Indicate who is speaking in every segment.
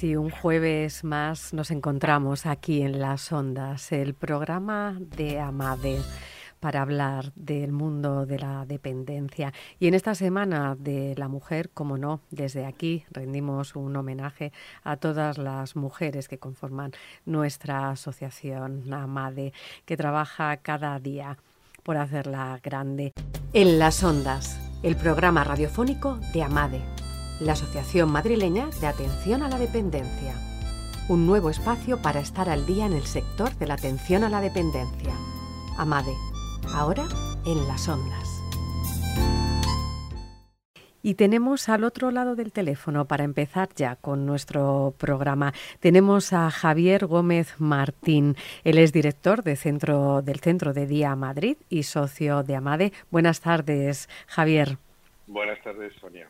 Speaker 1: Si un jueves más nos encontramos aquí en Las Ondas, el programa de Amade para hablar del mundo de la dependencia. Y en esta semana de la mujer, como no, desde aquí rendimos un homenaje a todas las mujeres que conforman nuestra asociación AMADE, que trabaja cada día por hacerla grande. En las ondas, el programa radiofónico de AMADE la Asociación Madrileña de Atención a la Dependencia. Un nuevo espacio para estar al día en el sector de la atención a la dependencia. Amade, ahora en las ondas. Y tenemos al otro lado del teléfono, para empezar ya con nuestro programa, tenemos a Javier Gómez Martín. Él es director de centro, del Centro de Día Madrid y socio de Amade. Buenas tardes, Javier.
Speaker 2: Buenas tardes, Sonia.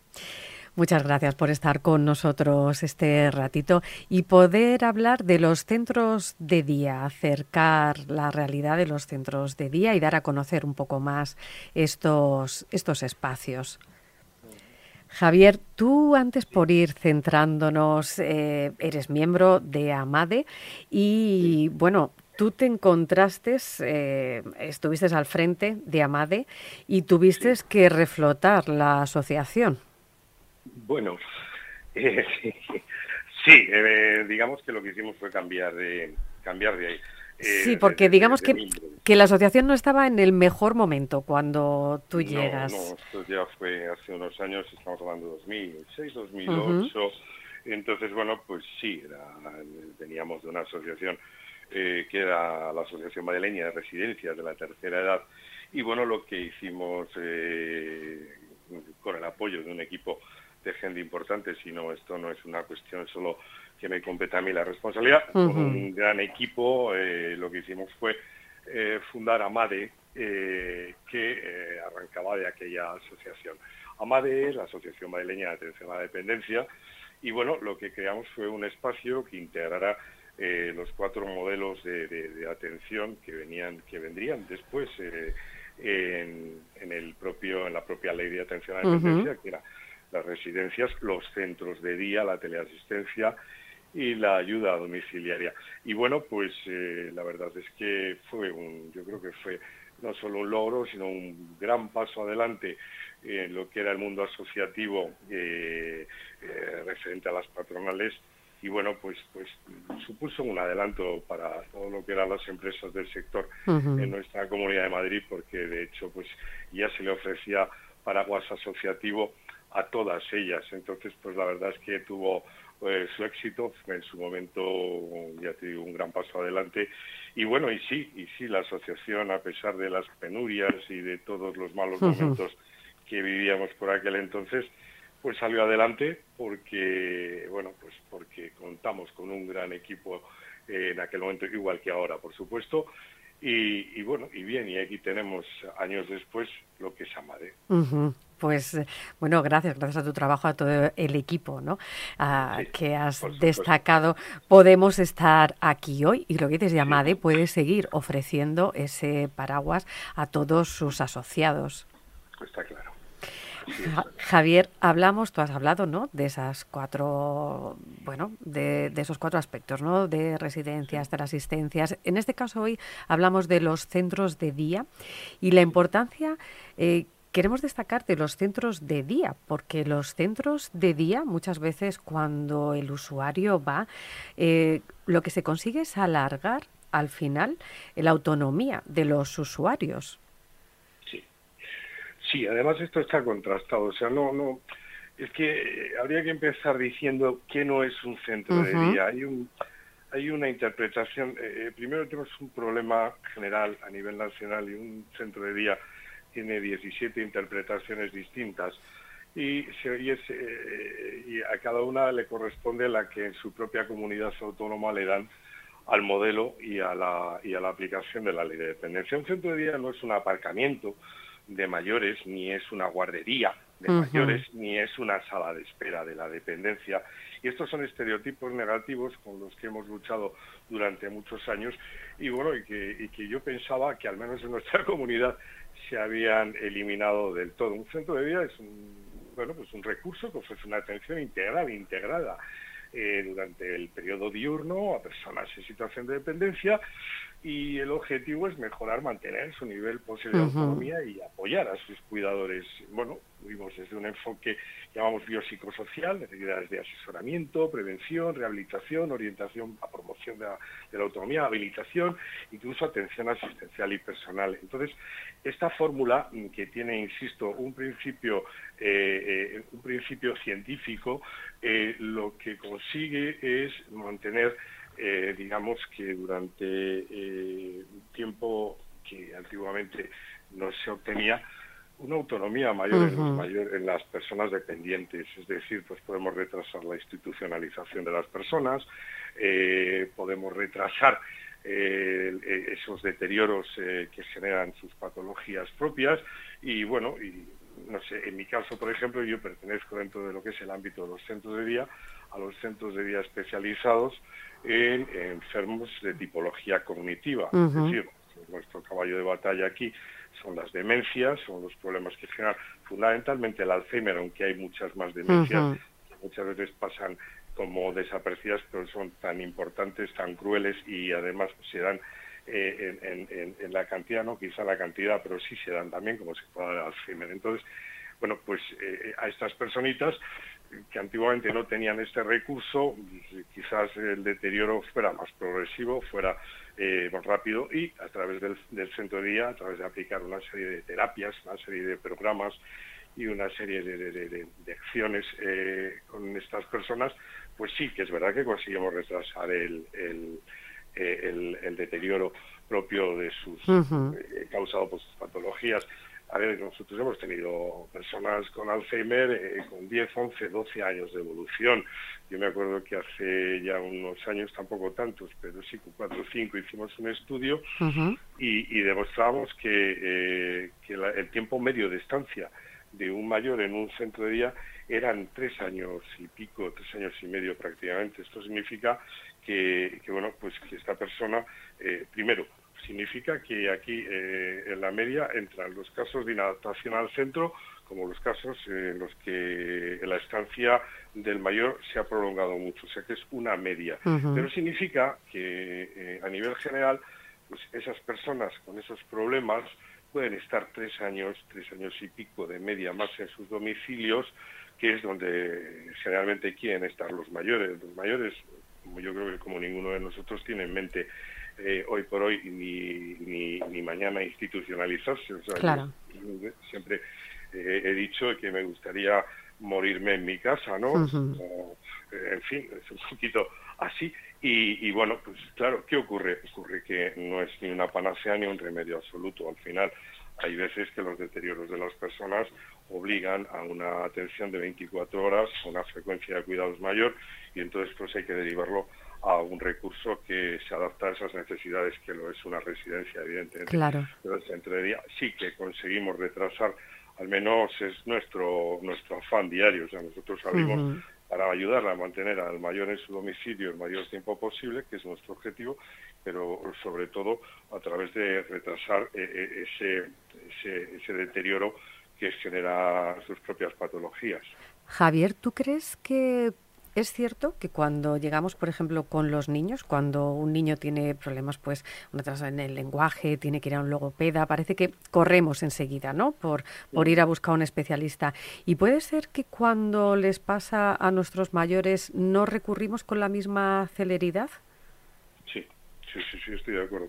Speaker 1: Muchas gracias por estar con nosotros este ratito y poder hablar de los centros de día, acercar la realidad de los centros de día y dar a conocer un poco más estos, estos espacios. Javier, tú antes por ir centrándonos, eh, eres miembro de AMADE y bueno, tú te encontraste, eh, estuviste al frente de AMADE y tuviste que reflotar la asociación.
Speaker 2: Bueno, eh, sí, eh, digamos que lo que hicimos fue cambiar de, cambiar de ahí.
Speaker 1: Eh, sí, porque digamos que, que, la asociación no estaba en el mejor momento cuando tú llegas.
Speaker 2: No, esto ya fue hace unos años, estamos hablando de 2006, 2008. Entonces, bueno, pues sí, veníamos de una asociación que era la Asociación Madrileña de Residencias de la Tercera Edad. Y bueno, lo que hicimos con el apoyo de un equipo de gente importante, sino esto no es una cuestión solo que me compete a mí la responsabilidad. Con un gran equipo eh, lo que hicimos fue eh, fundar AMADE, eh, que arrancaba de aquella asociación. AMADE es la Asociación Madrileña de Atención a la Dependencia, y bueno, lo que creamos fue un espacio que integrara los cuatro modelos de, atención que venían, que vendrían después en, el propio, en la propia ley de atención a la dependencia, que era las residencias, los centros de día, la teleasistencia y la ayuda domiciliaria. Y bueno, pues eh, la verdad es que fue un, yo creo que fue no solo un logro, sino un gran paso adelante en lo que era el mundo asociativo eh, eh, referente a las patronales y bueno pues pues supuso un adelanto para todo lo que eran las empresas del sector en nuestra comunidad de Madrid porque de hecho pues ya se le ofrecía paraguas asociativo a todas ellas. Entonces, pues la verdad es que tuvo eh, su éxito, en su momento, ya te digo, un gran paso adelante. Y bueno, y sí, y sí, la asociación, a pesar de las penurias y de todos los malos momentos que vivíamos por aquel entonces, pues salió adelante porque, bueno, pues porque contamos con un gran equipo en aquel momento, igual que ahora, por supuesto, y, bueno, y bien, y aquí tenemos años después lo que es Amade.
Speaker 1: Pues bueno, gracias, gracias a tu trabajo, a todo el equipo ¿no? que has destacado. Podemos estar aquí hoy y lo que dices de Amade puede seguir ofreciendo ese paraguas a todos sus asociados.
Speaker 2: Está claro.
Speaker 1: Javier, hablamos, tú has hablado, ¿no? De esas cuatro, bueno, de, esos cuatro aspectos, ¿no? De residencias, de las asistencias. En este caso hoy hablamos de los centros de día y la importancia. Eh, queremos destacar de los centros de día, porque los centros de día muchas veces cuando el usuario va, eh, lo que se consigue es alargar al final la autonomía de los usuarios.
Speaker 2: Sí, además esto está contrastado, o sea, no, no, es que habría que empezar diciendo que no es un centro de día. Hay un, hay una interpretación. Eh, eh, primero tenemos un problema general a nivel nacional y un centro de día tiene 17 interpretaciones distintas y, y, eh, y a cada una le corresponde la que en su propia comunidad autónoma le dan al modelo y a la, y a la aplicación de la ley de dependencia. Un centro de día no es un aparcamiento, de mayores, ni es una guardería de mayores, ni es una sala de espera de la dependencia. Y estos son estereotipos negativos con los que hemos luchado durante muchos años y bueno, y que, y que yo pensaba que al menos en nuestra comunidad se habían eliminado del todo. Un centro de vida es un, bueno, pues un recurso que ofrece una atención integral, integrada eh, durante el periodo diurno a personas en situación de dependencia y el objetivo es mejorar, mantener su nivel posible de autonomía y apoyar a sus cuidadores. Bueno, vimos desde un enfoque llamamos biopsicosocial, necesidades de asesoramiento, prevención, rehabilitación, orientación a promoción de la, autonomía, habilitación, incluso atención asistencial y personal. Entonces, esta fórmula mm, que tiene, insisto, un principio, eh, eh, un principio científico, eh, lo que consigue es mantener eh, digamos que durante eh, un tiempo que antiguamente no se obtenía una autonomía mayor, en, las personas dependientes, es decir, pues podemos retrasar la institucionalización de las personas, eh, podemos retrasar esos deterioros que generan sus patologías propias y bueno, y no sé, en mi caso, por ejemplo, yo pertenezco dentro de lo que es el ámbito de los centros de día a los centros de día especializados en enfermos de tipología cognitiva. Es decir, nuestro caballo de batalla aquí son las demencias, son los problemas que generan fundamentalmente el Alzheimer, aunque hay muchas más demencias, que muchas veces pasan como desaparecidas, pero son tan importantes, tan crueles y además se dan eh, en, la cantidad, no quizá la cantidad, pero sí se dan también como se puede dar Alzheimer. Entonces, bueno, pues eh, a estas personitas que antiguamente no tenían este recurso, quizás el deterioro fuera más progresivo, fuera eh, más rápido y a través del, centro de día, a través de aplicar una serie de terapias, una serie de programas y una serie de, acciones con estas personas, pues sí que es verdad que conseguimos retrasar el, eh, deterioro propio de sus causado por sus patologías. A ver, nosotros hemos tenido personas con Alzheimer eh, con 10, 11, 12 años de evolución. Yo me acuerdo que hace ya unos años, tampoco tantos, pero sí, con 4 o 5 hicimos un estudio y, demostramos que, eh, que el tiempo medio de estancia de un mayor en un centro de día eran tres años y pico, tres años y medio prácticamente. Esto significa que, bueno, pues que esta persona, eh, primero, significa que aquí eh, en la media entran los casos de inadaptación al centro como los casos en los que la estancia del mayor se ha prolongado mucho, o sea que es una media. Pero significa que eh, a nivel general, pues esas personas con esos problemas pueden estar tres años, tres años y pico de media más en sus domicilios, que es donde generalmente quieren estar los mayores. Los mayores, yo creo que como ninguno de nosotros tiene en mente eh, hoy por hoy ni, ni, mañana institucionalizarse. O sea, siempre eh, he dicho que me gustaría morirme en mi casa, ¿no? Eh, en fin, es un poquito así. Y, y, bueno, pues claro, ¿qué ocurre? Ocurre que no es ni una panacea ni un remedio absoluto. Al final, hay veces que los deterioros de las personas obligan a una atención de 24 horas, a una frecuencia de cuidados mayor, y entonces pues hay que derivarlo a un recurso que se adapta a esas necesidades, que lo es una residencia, evidentemente.
Speaker 1: Claro.
Speaker 2: Centro de día sí que conseguimos retrasar, al menos es nuestro nuestro afán diario. O sea, nosotros salimos para ayudarla a mantener al mayor en su domicilio el mayor tiempo posible, que es nuestro objetivo, pero sobre todo a través de retrasar eh, eh, ese, ese, ese deterioro que genera sus propias patologías.
Speaker 1: Javier, ¿tú crees que es cierto que cuando llegamos, por ejemplo, con los niños, cuando un niño tiene problemas, pues, en el lenguaje, tiene que ir a un logopeda, parece que corremos enseguida, ¿no? Por, por ir a buscar a un especialista. Y puede ser que cuando les pasa a nuestros mayores no recurrimos con la misma celeridad.
Speaker 2: Sí, sí, sí, estoy de acuerdo.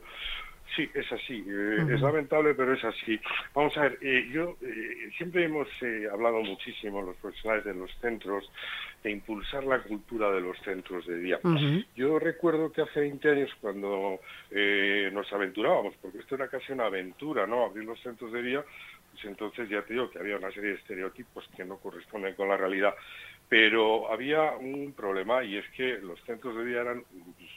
Speaker 2: Sí, es así. Eh, es lamentable, pero es así. Vamos a ver, eh, yo eh, siempre hemos hablado muchísimo los profesionales de los centros de impulsar la cultura de los centros de día. Yo recuerdo que hace 20 años cuando nos aventurábamos, porque esto era casi una aventura, ¿no? Abrir los centros de día, pues entonces ya te digo que había una serie de estereotipos que no corresponden con la realidad pero había un problema y es que los centros de día eran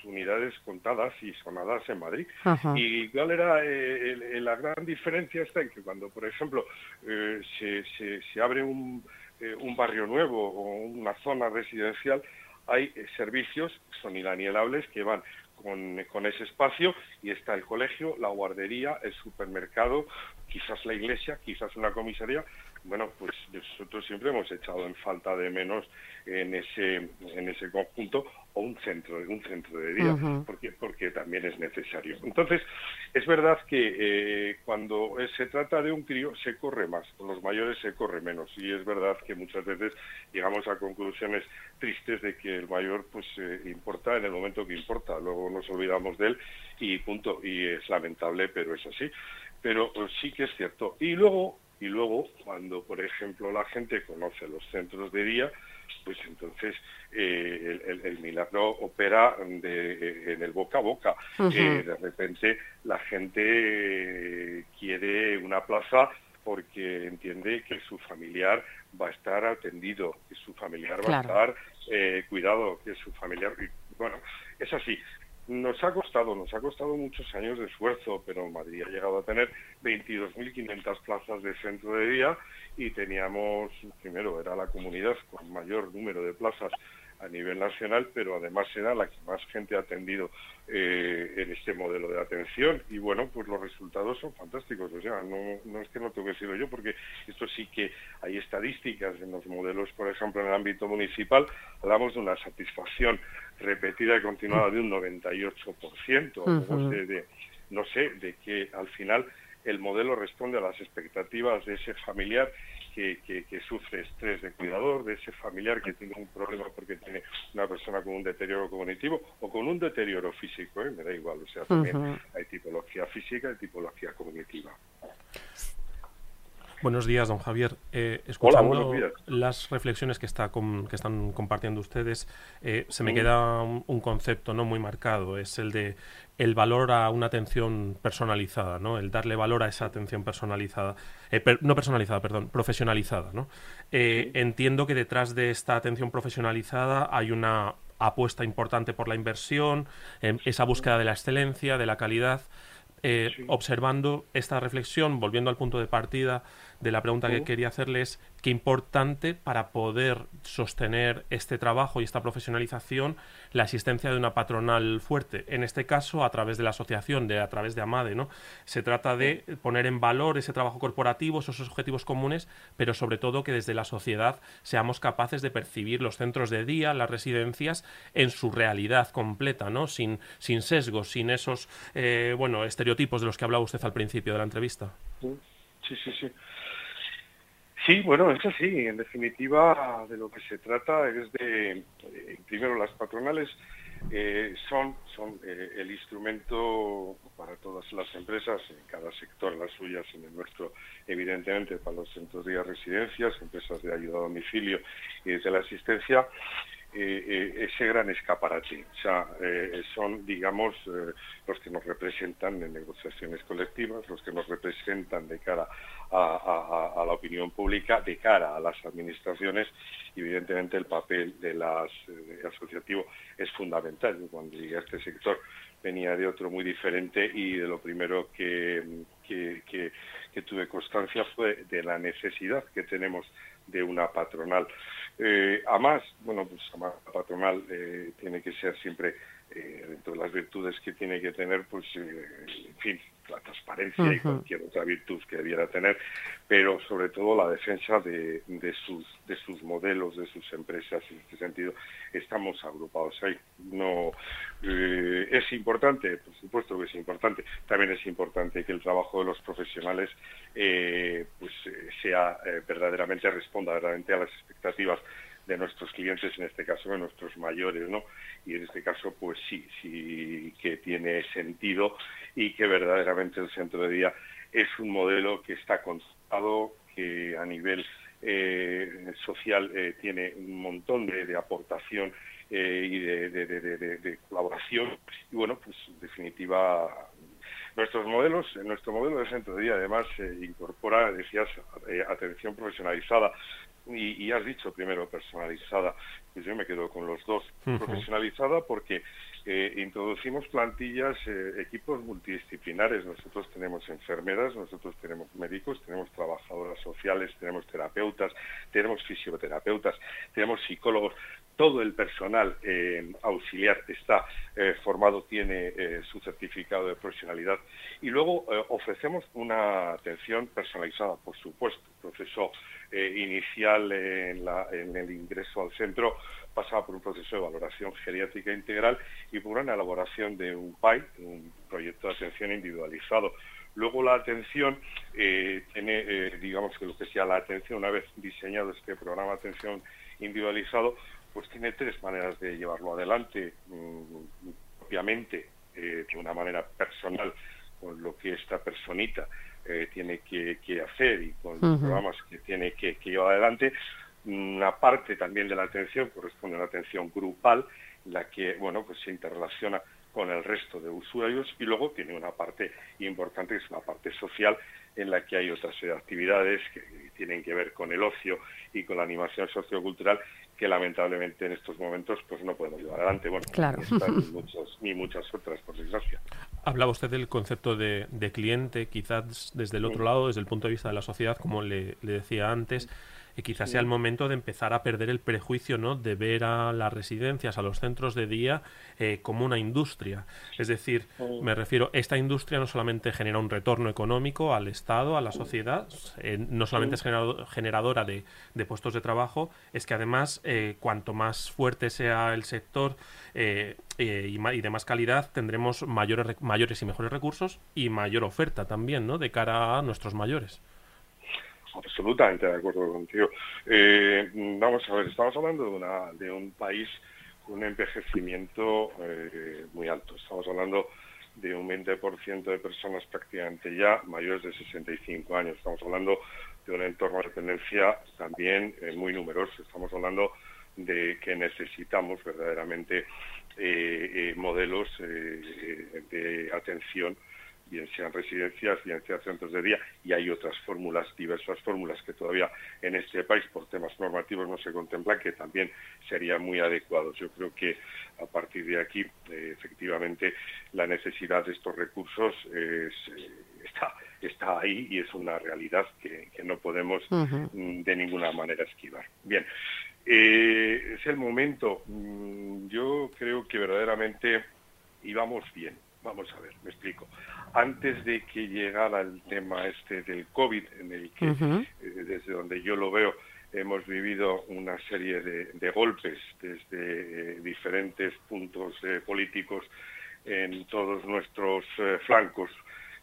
Speaker 2: unidades contadas y sonadas en Madrid. ¿Y cuál era eh, la gran diferencia? Está en que cuando, por ejemplo, eh, se, se, abre un, eh, un barrio nuevo o una zona residencial, hay servicios que son inanielables que van con, con, ese espacio y está el colegio, la guardería, el supermercado, quizás la iglesia, quizás una comisaría, bueno, pues nosotros siempre hemos echado en falta de menos en ese, en ese conjunto o un centro, un centro de día, porque, porque también es necesario. Entonces, es verdad que eh, cuando se trata de un crío se corre más, con los mayores se corre menos, y es verdad que muchas veces llegamos a conclusiones tristes de que el mayor pues eh, importa en el momento que importa, luego nos olvidamos de él y punto, y es lamentable, pero es así. Pero pues, sí que es cierto. Y luego, y luego, cuando por ejemplo la gente conoce los centros de día, pues entonces eh, el, milagro opera de, en el boca a boca. Eh, de repente la gente quiere una plaza porque entiende que su familiar va a estar atendido, que su familiar va a estar eh, cuidado, que su familiar... Bueno, es así. Nos ha costado, nos ha costado muchos años de esfuerzo, pero Madrid ha llegado a tener 22.500 plazas de centro de día y teníamos, primero, era la comunidad con mayor número de plazas a nivel nacional, pero además era la que más gente ha atendido eh, en este modelo de atención. Y bueno, pues los resultados son fantásticos. O sea, no, no es que no tengo que decirlo yo, porque esto sí que hay estadísticas en los modelos, por ejemplo, en el ámbito municipal, hablamos de una satisfacción repetida y continuada de un 98%. no, sé, de, no sé, de que al final el modelo responde a las expectativas de ese familiar que, que, sufre estrés de cuidador, de ese familiar que tiene un problema porque tiene una persona con un deterioro cognitivo o con un deterioro físico, ¿eh? me da igual, o sea, también hay tipología física y tipología cognitiva.
Speaker 3: Buenos días, don Javier. Eh, escuchando las reflexiones que, está que están compartiendo ustedes, eh, se me mm. queda un, concepto no muy marcado, es el de el valor a una atención personalizada, ¿no? El darle valor a esa atención personalizada, eh, no personalizada, perdón, profesionalizada, ¿no? Entiendo que detrás de esta atención profesionalizada hay una apuesta importante por la inversión, esa búsqueda de la excelencia, de la calidad. Observando esta reflexión, volviendo al punto de partida, de la pregunta que quería hacerle es qué importante para poder sostener este trabajo y esta profesionalización la existencia de una patronal fuerte. En este caso, a través de la asociación, de, a través de AMADE, ¿no? Se trata de poner en valor ese trabajo corporativo, esos objetivos comunes, pero sobre todo que desde la sociedad seamos capaces de percibir los centros de día, las residencias, en su realidad completa, ¿no? Sin, sin sesgos, sin esos eh, bueno, estereotipos de los que hablaba usted al principio de la entrevista.
Speaker 2: Sí, sí, sí. Sí, bueno, es así. En definitiva, de lo que se trata es de, eh, primero, las patronales eh, son, son eh, el instrumento para todas las empresas, en cada sector, las suyas, en el nuestro, evidentemente, para los centros de residencias, empresas de ayuda a domicilio y desde la asistencia, ese gran escaparate. O sea, eh, son, digamos, los que nos representan en negociaciones colectivas, los que nos representan de cara a, la opinión pública, de cara a las administraciones. Evidentemente, el papel de las asociativo es fundamental. Cuando llegué a este sector venía de otro muy diferente y de lo primero que, que tuve constancia fue de la necesidad que tenemos de una patronal. Eh, además, bueno, pues además la patronal eh, tiene que ser siempre, eh, dentro de las virtudes que tiene que tener, pues, eh, en fin, la transparencia y cualquier otra virtud que debiera tener, pero sobre todo la defensa de, sus, de sus modelos, de sus empresas. En este sentido, estamos agrupados ahí. No, eh, es importante, por supuesto que es importante. También es importante que el trabajo de los profesionales eh, pues eh, sea verdaderamente, responda verdaderamente a las expectativas de nuestros clientes, en este caso de nuestros mayores, ¿no? Y en este caso, pues sí, sí que tiene sentido y que verdaderamente el centro de día es un modelo que está constatado, que a nivel eh, social eh, tiene un montón de, aportación eh, y de, colaboración. Y bueno, pues en definitiva, nuestros modelos, nuestro modelo de centro de día además incorpora, decías, atención profesionalizada y, has dicho primero personalizada, pues yo me quedo con los dos. Profesionalizada porque eh, introducimos plantillas, eh, equipos multidisciplinares. Nosotros tenemos enfermeras, nosotros tenemos médicos, tenemos trabajadoras sociales, tenemos terapeutas, tenemos fisioterapeutas, tenemos psicólogos. Todo el personal eh, auxiliar está eh, formado, tiene eh, su certificado de profesionalidad y luego ofrecemos una atención personalizada, por supuesto. El proceso inicial en, el ingreso al centro pasaba por un proceso de valoración geriátrica integral y por una elaboración de un PAI, un proyecto de atención individualizado. Luego la atención tiene, digamos que lo que sea la atención, una vez diseñado este programa de atención individualizado, pues tiene tres maneras de llevarlo adelante, mm, obviamente eh, de una manera personal, con lo que esta personita eh, tiene que, hacer y con los programas que tiene que, llevar adelante. Una parte también de la atención corresponde a una atención grupal, la que bueno pues se interrelaciona con el resto de usuarios y luego tiene una parte importante que es una parte social en la que hay otras actividades que tienen que ver con el ocio y con la animación sociocultural que lamentablemente en estos momentos pues no podemos llevar adelante. Bueno,
Speaker 1: claro.
Speaker 2: ni, muchas otras, por desgracia.
Speaker 3: Hablaba usted del concepto de, cliente, quizás desde el otro lado, desde el punto de vista de la sociedad, como le, le decía antes y quizás sea el momento de empezar a perder el prejuicio ¿no? de ver a las residencias, a los centros de día eh, como una industria. Es decir, me refiero, esta industria no solamente genera un retorno económico al Estado, a la sociedad, eh, no solamente es generadora de, puestos de trabajo, es que además eh, cuanto más fuerte sea el sector y, y, de más calidad, tendremos mayores, mayores y mejores recursos y mayor oferta también ¿no? de cara a nuestros mayores
Speaker 2: absolutamente de acuerdo contigo. Eh, vamos a ver, estamos hablando de, una, de un país con un envejecimiento eh, muy alto. Estamos hablando de un 20% de personas prácticamente ya mayores de 65 años. Estamos hablando de un entorno de dependencia también eh, muy numeroso. Estamos hablando de que necesitamos verdaderamente modelos de atención bien sean residencias, bien sean centros de día, y hay otras fórmulas, diversas fórmulas que todavía en este país por temas normativos no se contemplan, que también serían muy adecuados. Yo creo que a partir de aquí, eh, efectivamente, la necesidad de estos recursos eh, está, está ahí y es una realidad que, no podemos mm, de ninguna manera esquivar. Bien, eh, es el momento. Mm, yo creo que verdaderamente íbamos bien. Vamos a ver, me explico antes de que llegara el tema este del COVID, en el que, eh, desde donde yo lo veo, hemos vivido una serie de, golpes desde eh, diferentes puntos eh, políticos en todos nuestros flancos,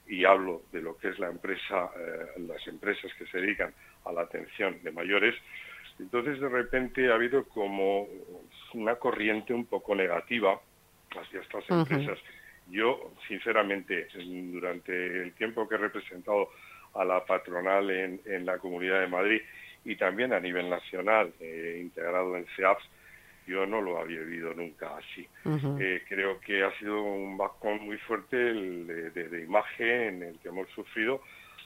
Speaker 2: y hablo de lo que es la empresa, las empresas que se dedican a la atención de mayores, entonces de repente ha habido como una corriente un poco negativa hacia estas empresas. Yo, sinceramente, durante el tiempo que he representado a la patronal en, la Comunidad de Madrid y también a nivel nacional, eh, integrado en CEAPS, yo no lo había vivido nunca así. Eh, creo que ha sido un bajón muy fuerte de, imagen en el que hemos sufrido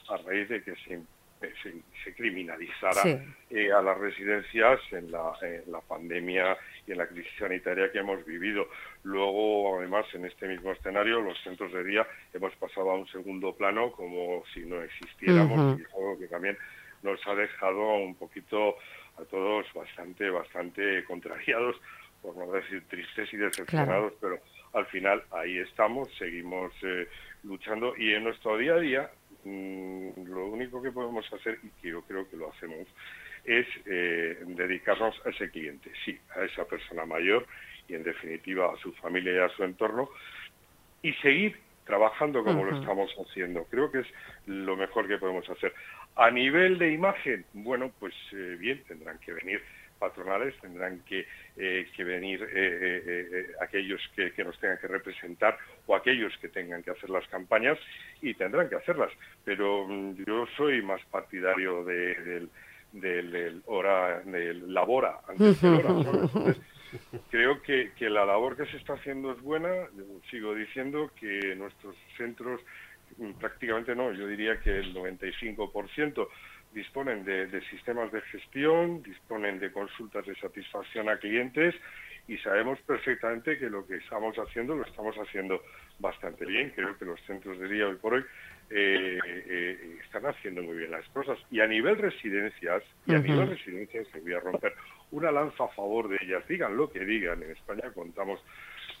Speaker 2: a raíz de que se se, criminalizara eh, a las residencias en la, pandemia y en la crisis sanitaria que hemos vivido. Luego, además, en este mismo escenario, los centros de día hemos pasado a un segundo plano como si no existiéramos, y es algo que también nos ha dejado un poquito a todos bastante, bastante contrariados, por no decir tristes y decepcionados, pero al final ahí estamos, seguimos eh, luchando y en nuestro día a día lo único que podemos hacer, y que yo creo que lo hacemos, es eh, dedicarnos a ese cliente, sí, a esa persona mayor y en definitiva a su familia y a su entorno, y seguir trabajando como lo estamos haciendo. Creo que es lo mejor que podemos hacer. A nivel de imagen, bueno, pues eh, bien, tendrán que venir patronales, tendrán que, eh, venir eh, eh, aquellos que, nos tengan que representar o aquellos que tengan que hacer las campañas y tendrán que hacerlas. Pero mm, yo soy más partidario del, del, hora, del labora antes hora. creo que, que la labor que se está haciendo es buena. sigo diciendo que nuestros centros mm, prácticamente no, yo diría que el 95% disponen de, sistemas de gestión, disponen de consultas de satisfacción a clientes y sabemos perfectamente que lo que estamos haciendo lo estamos haciendo bastante bien. Creo que los centros de día hoy por hoy eh, eh, están haciendo muy bien las cosas. Y a nivel residencias, y a nivel residencias se voy a romper una lanza a favor de ellas. Digan lo que digan, en España contamos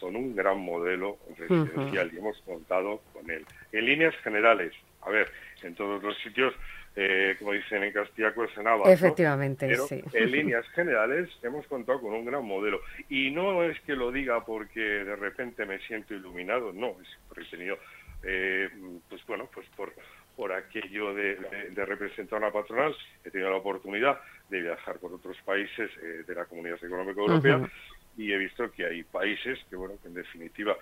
Speaker 2: con un gran modelo residencial y hemos contado con él. En líneas generales, a ver, en todos los sitios eh, como dicen en Castilla, cuestionaba.
Speaker 1: Efectivamente,
Speaker 2: Pero En líneas generales hemos contado con un gran modelo. Y no es que lo diga porque de repente me siento iluminado, no, es porque he tenido, eh, pues bueno, pues por, por aquello de, representar a una patronal, he tenido la oportunidad de viajar por otros países eh, de la Comunidad Económica Europea. Y he visto que hay países que, bueno, que en definitiva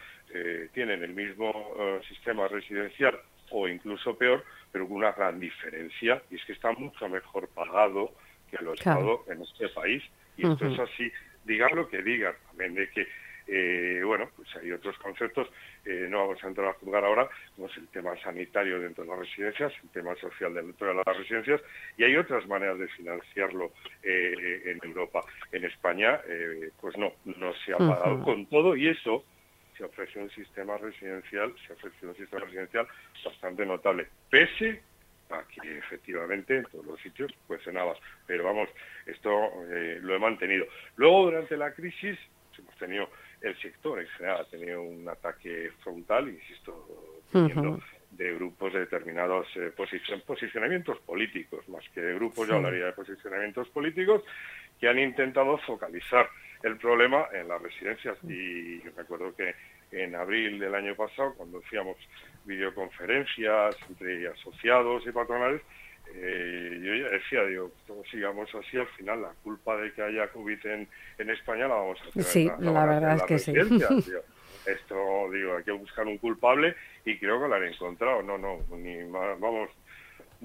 Speaker 2: tienen el mismo sistema residencial o incluso peor, pero con una gran diferencia, y es que está mucho mejor pagado que lo Estado en este país. Y esto es así, digan lo que digan, también de que, eh, bueno, pues hay otros conceptos, eh, no vamos a entrar a juzgar ahora, como es el tema sanitario dentro de las residencias, el tema social dentro de las residencias, y hay otras maneras de financiarlo eh, en Europa. En España, pues no, no se ha pagado con todo, y eso se ofreció un sistema residencial, se ofreció un sistema residencial bastante notable, pese a que efectivamente en todos los sitios pues cenabas. Pero vamos, esto eh, lo he mantenido. Luego, durante la crisis, hemos tenido, el sector en general ha tenido un ataque frontal, insisto, de grupos de determinados eh, posicionamientos políticos, más que de grupos, yo hablaría de posicionamientos políticos, que han intentado focalizar el problema en las residencias. Y yo recuerdo que en abril del año pasado, cuando hacíamos videoconferencias entre asociados y patronales, eh, yo ya decía, digo, sigamos así, al final la culpa de que haya COVID en, en España la vamos a
Speaker 1: tener. Sí, la, verdad es que sí.
Speaker 2: Esto, digo, hay que buscar un culpable y creo que lo han encontrado. No, no, ni vamos,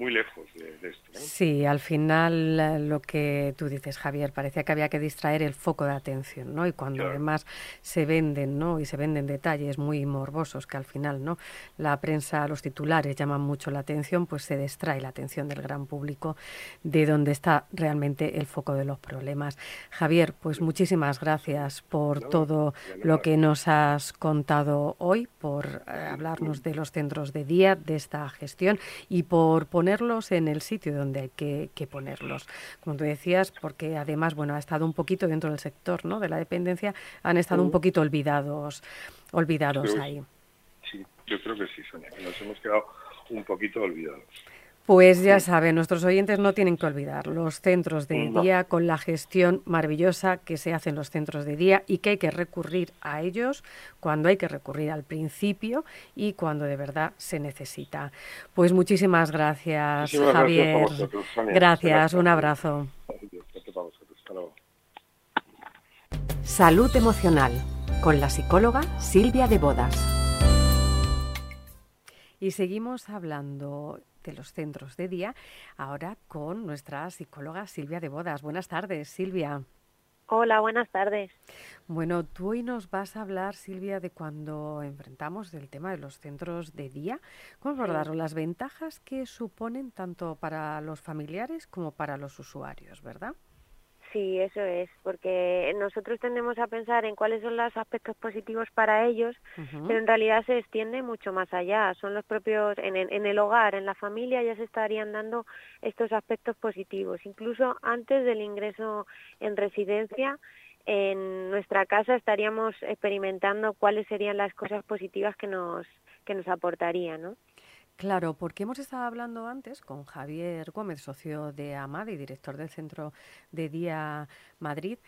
Speaker 2: muy lejos de, esto.
Speaker 1: Sí, al final eh, lo que tú dices, Javier, parecía que había que distraer el foco de atención, ¿no? Y cuando además se venden, ¿no? Y se venden detalles muy morbosos que al final, ¿no? La prensa, los titulares llaman mucho la atención, pues se distrae la atención del gran público de donde está realmente el foco de los problemas. Javier, pues muchísimas gracias por todo lo que nos has contado hoy, por eh, hablarnos de los centros de día, de esta gestión y por poner ponerlos en el sitio donde hay que, ponerlos. Como tú decías, porque además, bueno, ha estado un poquito dentro del sector, ¿no? De la dependencia, han estado un poquito olvidados, olvidados ahí.
Speaker 2: Sí, yo creo que sí, Sonia, nos hemos quedado un poquito olvidados.
Speaker 1: Pues ya saben, nuestros oyentes no tienen que olvidar los centros de día con la gestión maravillosa que se hace en los centros de día y que hay que recurrir a ellos cuando hay que recurrir al principio y cuando de verdad se necesita. Pues muchísimas gracias, Javier. Gracias, un abrazo. Salud emocional con la psicóloga Silvia de Bodas. Y seguimos hablando de los centros de día, ahora con nuestra psicóloga Silvia de Bodas. Buenas tardes, Silvia.
Speaker 4: Hola, buenas tardes.
Speaker 1: Bueno, tú hoy nos vas a hablar, Silvia, de cuando enfrentamos el tema de los centros de día. ¿Cómo abordar las ventajas que suponen tanto para los familiares como para los usuarios, verdad?
Speaker 4: Sí, eso es, porque nosotros tendemos a pensar en cuáles son los aspectos positivos para ellos, pero en realidad se extiende mucho más allá. Son los propios, en, en, el hogar, en la familia, ya se estarían dando estos aspectos positivos. Incluso antes del ingreso en residencia, en nuestra casa estaríamos experimentando cuáles serían las cosas positivas que nos, que nos aportarían, ¿no?
Speaker 1: Claro, porque hemos estado hablando antes con Javier Gómez, socio de AMAD y director del Centro de Día Madrid.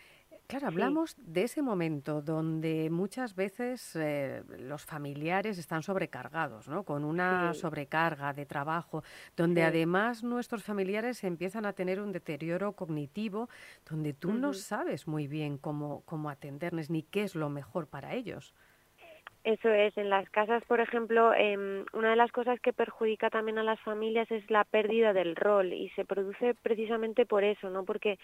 Speaker 1: Claro, hablamos de ese momento donde muchas veces eh, los familiares están sobrecargados, ¿no? Con una sobrecarga de trabajo, donde además nuestros familiares empiezan a tener un deterioro cognitivo, donde tú no sabes muy bien cómo, cómo atenderles ni qué es lo mejor para ellos.
Speaker 4: Eso es, en las casas, por ejemplo, eh, una de las cosas que perjudica también a las familias es la pérdida del rol y se produce precisamente por eso, ¿no? Porque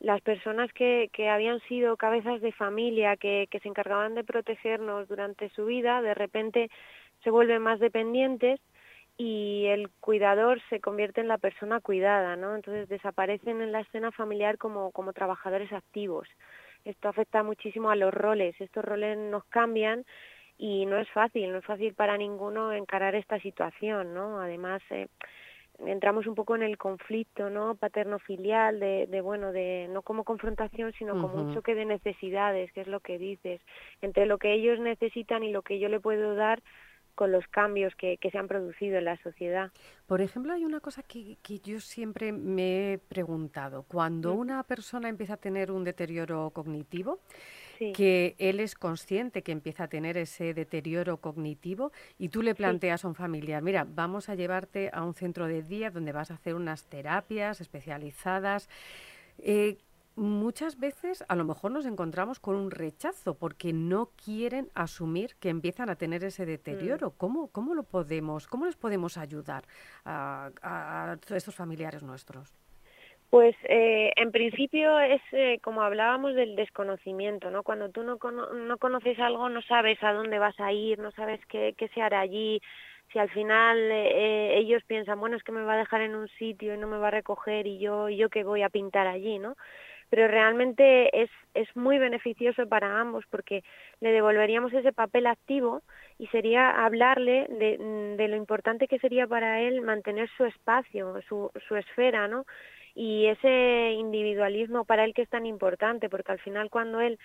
Speaker 4: las personas que, que habían sido cabezas de familia, que, que se encargaban de protegernos durante su vida, de repente se vuelven más dependientes y el cuidador se convierte en la persona cuidada, ¿no? Entonces desaparecen en la escena familiar como, como trabajadores activos. esto afecta muchísimo a los roles, estos roles nos cambian y no es fácil, no es fácil para ninguno encarar esta situación, ¿no? Además, eh, entramos un poco en el conflicto, ¿no? Paterno-filial, de, de, bueno, de no como confrontación, sino como un choque de necesidades, que es lo que dices, entre lo que ellos necesitan y lo que yo le puedo dar con los cambios que, que, se han producido en la sociedad.
Speaker 1: Por ejemplo, hay una cosa que, que yo siempre me he preguntado. Cuando una persona empieza a tener un deterioro cognitivo, que él es consciente que empieza a tener ese deterioro cognitivo y tú le planteas a un familiar, mira, vamos a llevarte a un centro de día donde vas a hacer unas terapias especializadas. Eh, muchas veces a lo mejor nos encontramos con un rechazo porque no quieren asumir que empiezan a tener ese deterioro. Mm. ¿Cómo, ¿Cómo lo podemos, cómo les podemos ayudar a, a estos familiares nuestros?
Speaker 4: Pues eh, en principio es eh, como hablábamos del desconocimiento, ¿no? Cuando tú no, no conoces algo, no sabes a dónde vas a ir, no sabes qué, qué se hará allí. Si al final eh, ellos piensan, bueno, es que me va a dejar en un sitio y no me va a recoger y yo, y yo que voy a pintar allí, ¿no? Pero realmente es, es muy beneficioso para ambos porque le devolveríamos ese papel activo y sería hablarle de, de lo importante que sería para él mantener su espacio, su, su esfera, ¿no? y ese individualismo para él que es tan importante, porque al final cuando él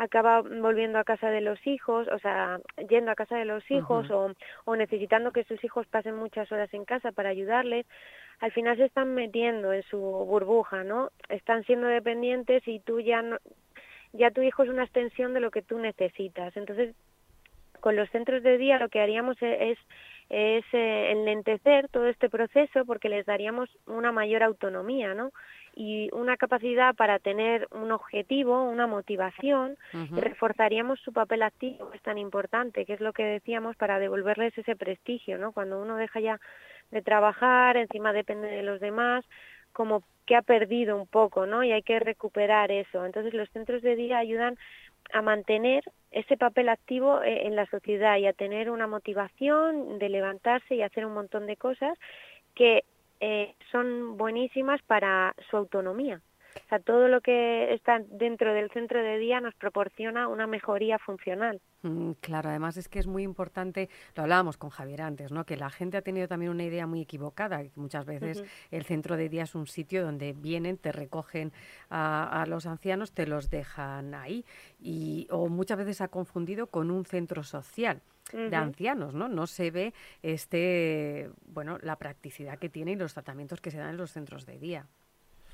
Speaker 4: acaba volviendo a casa de los hijos, o sea, yendo a casa de los hijos o, o necesitando que sus hijos pasen muchas horas en casa para ayudarles, al final se están metiendo en su burbuja, ¿no? Están siendo dependientes y tú ya no, ya tu hijo es una extensión de lo que tú necesitas. Entonces, con los centros de día lo que haríamos e-, es es eh, enlentecer todo este proceso porque les daríamos una mayor autonomía, ¿no? Y una capacidad para tener un objetivo, una motivación, y reforzaríamos su papel activo, que es tan importante, que es lo que decíamos para devolverles ese prestigio, ¿no? Cuando uno deja ya de trabajar, encima depende de los demás, como que ha perdido un poco, ¿no? Y hay que recuperar eso. Entonces los centros de día ayudan a mantener ese papel activo eh, en la sociedad y a tener una motivación de levantarse y hacer un montón de cosas que eh, son buenísimas para su autonomía. O sea, todo lo que está dentro del centro de día nos proporciona una mejoría funcional.
Speaker 1: Mm, claro, además es que es muy importante, lo hablábamos con Javier antes, ¿no? que la gente ha tenido también una idea muy equivocada, muchas veces el centro de día es un sitio donde vienen, te recogen a, los ancianos, te los dejan ahí, y, o muchas veces ha confundido con un centro social de ancianos, ¿no? No se ve este, bueno, la practicidad que tiene y los tratamientos que se dan en los centros de día.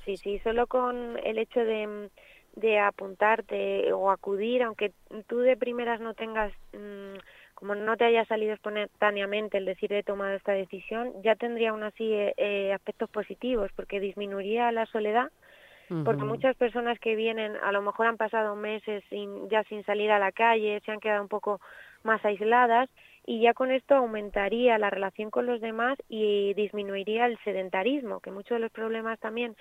Speaker 4: Sí, sí, solo con el hecho de, de apuntarte o acudir, aunque tú de primeras no tengas, mm, como no te haya salido espontáneamente el decir he tomado esta decisión, ya tendría aún así eh, eh, aspectos positivos, porque disminuiría la soledad, porque muchas personas que vienen a lo mejor han pasado meses sin, ya sin salir a la calle, se han quedado un poco más aisladas y ya con esto aumentaría la relación con los demás y disminuiría el sedentarismo, que muchos de los problemas también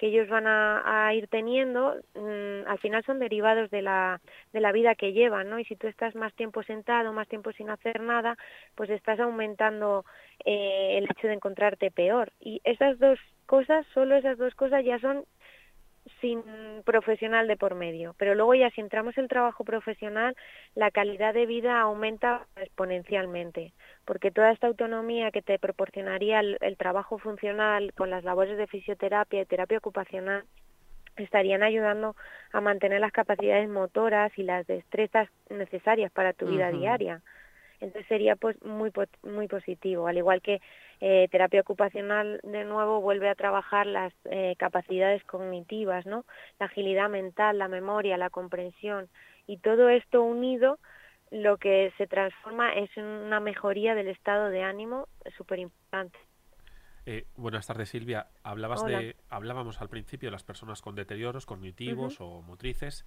Speaker 4: que ellos van a, ir teniendo, mm, al final son derivados de la, de la vida que llevan, ¿no? Y si tú estás más tiempo sentado, más tiempo sin hacer nada, pues estás aumentando eh, el hecho de encontrarte peor. Y esas dos cosas, solo esas dos cosas ya son sin profesional de por medio. Pero luego ya si entramos en el trabajo profesional, la calidad de vida aumenta exponencialmente, porque toda esta autonomía que te proporcionaría el, trabajo funcional con las labores de fisioterapia y terapia ocupacional estarían ayudando a mantener las capacidades motoras y las destrezas necesarias para tu vida diaria. Entonces sería pues muy muy positivo, al igual que eh, terapia ocupacional de nuevo vuelve a trabajar las eh, capacidades cognitivas, ¿no? La agilidad mental, la memoria, la comprensión y todo esto unido lo que se transforma es en una mejoría del estado de ánimo súper importante.
Speaker 3: Eh, buenas tardes, Silvia. Hablabas de, hablábamos al principio de las personas con deterioros cognitivos o motrices.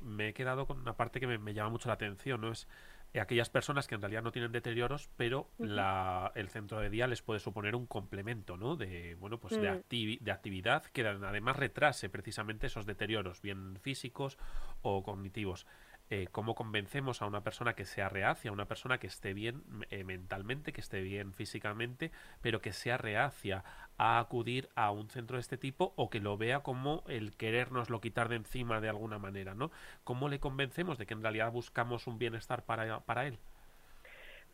Speaker 3: me he quedado con una parte que me, me, llama mucho la atención, ¿no? Es aquellas personas que en realidad no tienen deterioros, pero la, el centro de día les puede suponer un complemento, ¿no? De, bueno, pues de, mm. de actividad que además retrase precisamente esos deterioros, bien físicos o cognitivos. eh, cómo convencemos a una persona que sea reacia, a una persona que esté bien eh, mentalmente, que esté bien físicamente, pero que sea reacia a acudir a un centro de este tipo o que lo vea como el querernos lo quitar de encima de alguna manera, ¿no? ¿Cómo le convencemos de que en realidad buscamos un bienestar para, para él?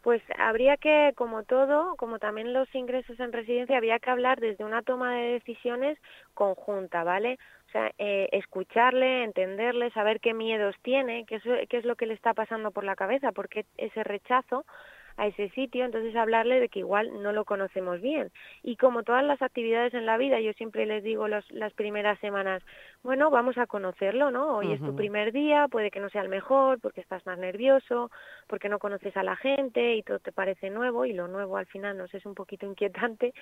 Speaker 4: Pues habría que, como todo, como también los ingresos en residencia, habría que hablar desde una toma de decisiones conjunta, ¿vale? O sea, eh, escucharle, entenderle, saber qué miedos tiene, qué es, qué es lo que le está pasando por la cabeza, porque ese rechazo a ese sitio, entonces hablarle de que igual no lo conocemos bien. Y como todas las actividades en la vida, yo siempre les digo los, las primeras semanas, bueno, vamos a conocerlo, ¿no? Hoy es tu primer día, puede que no sea el mejor porque estás más nervioso, porque no conoces a la gente y todo te parece nuevo y lo nuevo al final nos es un poquito inquietante.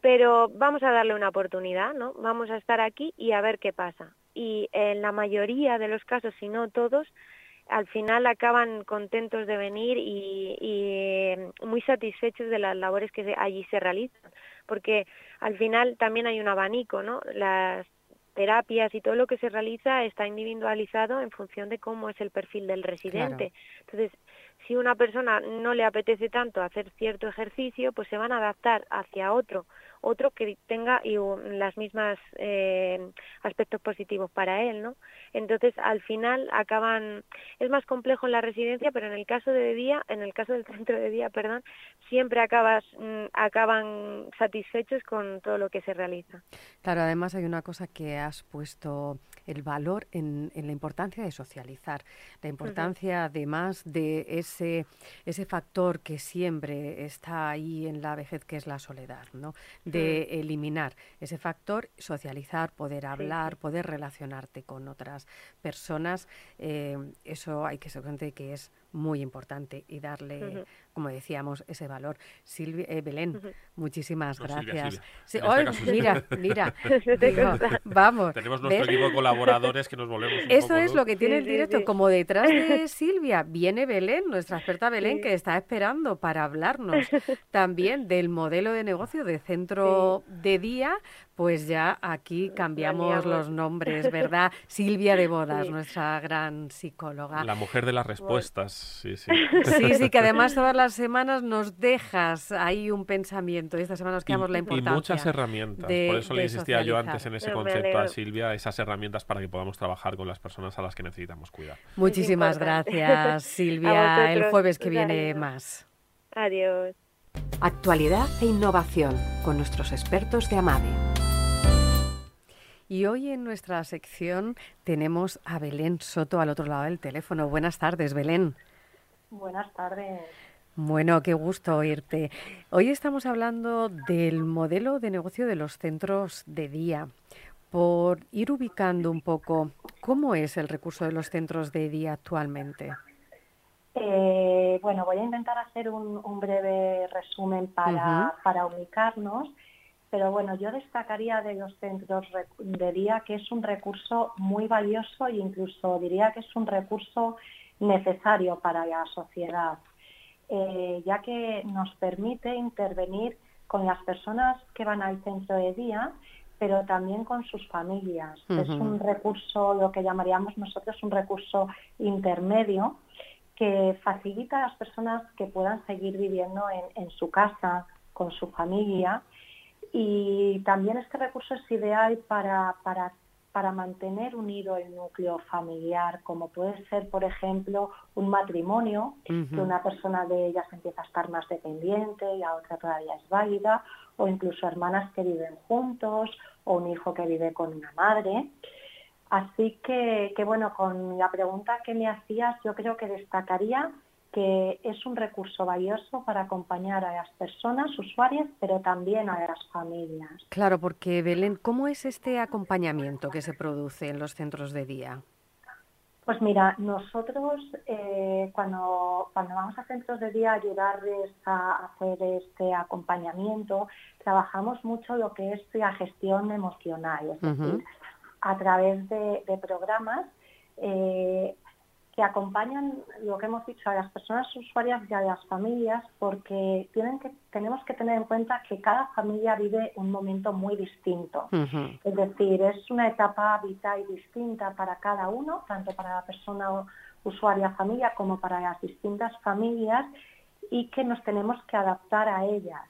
Speaker 4: Pero vamos a darle una oportunidad, ¿no? Vamos a estar aquí y a ver qué pasa. Y en la mayoría de los casos, si no todos, al final acaban contentos de venir y, y, muy satisfechos de las labores que allí se realizan, porque al final también hay un abanico, ¿no? Las terapias y todo lo que se realiza está individualizado en función de cómo es el perfil del residente. Entonces, si una persona no le apetece tanto hacer cierto ejercicio, pues se van a adaptar hacia otro otro que tenga y las mismas eh, aspectos positivos para él, ¿no? Entonces, al final acaban es más complejo en la residencia, pero en el caso de día, en el caso del centro de día, perdón, siempre acabas mm, acaban satisfechos con todo lo que se realiza.
Speaker 1: Claro, además hay una cosa que has puesto el valor en, la importancia de socializar, la importancia además de ese ese factor que siempre está ahí en la vejez que es la soledad, ¿no? De mm. eliminar ese factor, socializar, poder hablar, poder relacionarte con otras personas. Eh, eso hay que ser consciente que es muy importante y darle, como decíamos, ese valor. Silvia, eh, Belén, muchísimas gracias. mira, mira, vamos.
Speaker 3: Tenemos nuestro equipo de colaboradores que nos volvemos. Un
Speaker 1: Eso es lo que tiene el directo. Como detrás de Silvia viene Belén, nuestra experta Belén, que está esperando para hablarnos también del modelo de negocio de centro de día pues ya aquí cambiamos los nombres, ¿verdad? Silvia de Bodas, nuestra gran psicóloga.
Speaker 3: La mujer de las respuestas, sí, sí.
Speaker 1: Sí, sí, que además todas las semanas nos dejas ahí un pensamiento y esta semana nos quedamos la importancia.
Speaker 3: Y muchas herramientas, por eso le insistía yo antes en ese concepto a Silvia, esas herramientas para que podamos trabajar con las personas a las que necesitamos cuidar.
Speaker 1: Muchísimas gracias, Silvia. El jueves que viene más.
Speaker 4: Adiós.
Speaker 1: Actualidad e innovación con nuestros expertos de AMADE. Y hoy en nuestra sección tenemos a Belén Soto al otro lado del teléfono. Buenas tardes, Belén.
Speaker 5: Buenas tardes.
Speaker 1: Bueno, qué gusto oírte. Hoy estamos hablando del modelo de negocio de los centros de día. Por ir ubicando un poco, ¿cómo es el recurso de los centros de día actualmente?
Speaker 5: Eh, bueno, voy a intentar hacer un, breve resumen para, para ubicarnos. Pero bueno, yo destacaría de los centros de día que es un recurso muy valioso e incluso diría que es un recurso necesario para la sociedad, eh, ya que nos permite intervenir con las personas que van al centro de día, pero también con sus familias. Es un recurso, lo que llamaríamos nosotros un recurso intermedio, que facilita a las personas que puedan seguir viviendo en, en su casa, con su familia, y también este recurso es ideal para, para, para mantener unido el núcleo familiar, como puede ser, por ejemplo, un matrimonio, que una persona de ellas empieza a estar más dependiente y la otra todavía es válida, o incluso hermanas que viven juntos, o un hijo que vive con una madre. Así que, que bueno, con la pregunta que me hacías, yo creo que destacaría que es un recurso valioso para acompañar a las personas usuarias, pero también a las familias.
Speaker 1: Claro, porque Belén, ¿cómo es este acompañamiento que se produce en los centros de día?
Speaker 5: Pues mira, nosotros eh, cuando, cuando vamos a centros de día a ayudarles a hacer este acompañamiento, trabajamos mucho lo que es la gestión emocional, es decir, a través de, programas eh, que acompañan lo que hemos dicho a las personas usuarias y a las familias porque tienen que, tenemos que tener en cuenta que cada familia vive un momento muy distinto. Es decir, es una etapa vital distinta para cada uno, tanto para la persona usuaria familia como para las distintas familias y que nos tenemos que adaptar a ellas.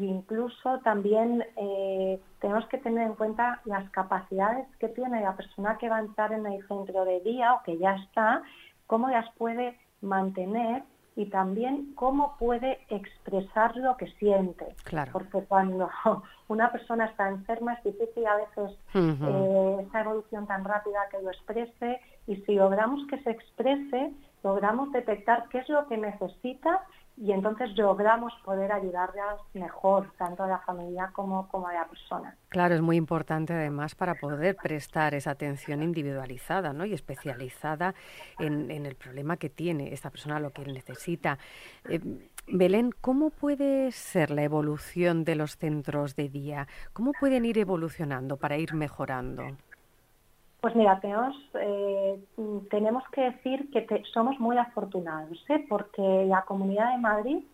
Speaker 5: Incluso también eh, tenemos que tener en cuenta las capacidades que tiene la persona que va a entrar en el centro de día o que ya está, cómo las puede mantener y también cómo puede expresar lo que siente.
Speaker 1: Claro.
Speaker 5: Porque cuando una persona está enferma es difícil a veces eh, esa evolución tan rápida que lo exprese y si logramos que se exprese, logramos detectar qué es lo que necesita y entonces logramos poder ayudarlas mejor, tanto a la familia como, como a la persona.
Speaker 1: Claro, es muy importante además para poder prestar esa atención individualizada ¿no? y especializada en, el problema que tiene esta persona, lo que él necesita. Eh, Belén, ¿cómo puede ser la evolución de los centros de día? ¿Cómo pueden ir evolucionando para ir mejorando?
Speaker 5: Pues mira, tenemos, eh, tenemos que decir que somos muy afortunados, ¿eh? porque la Comunidad de Madrid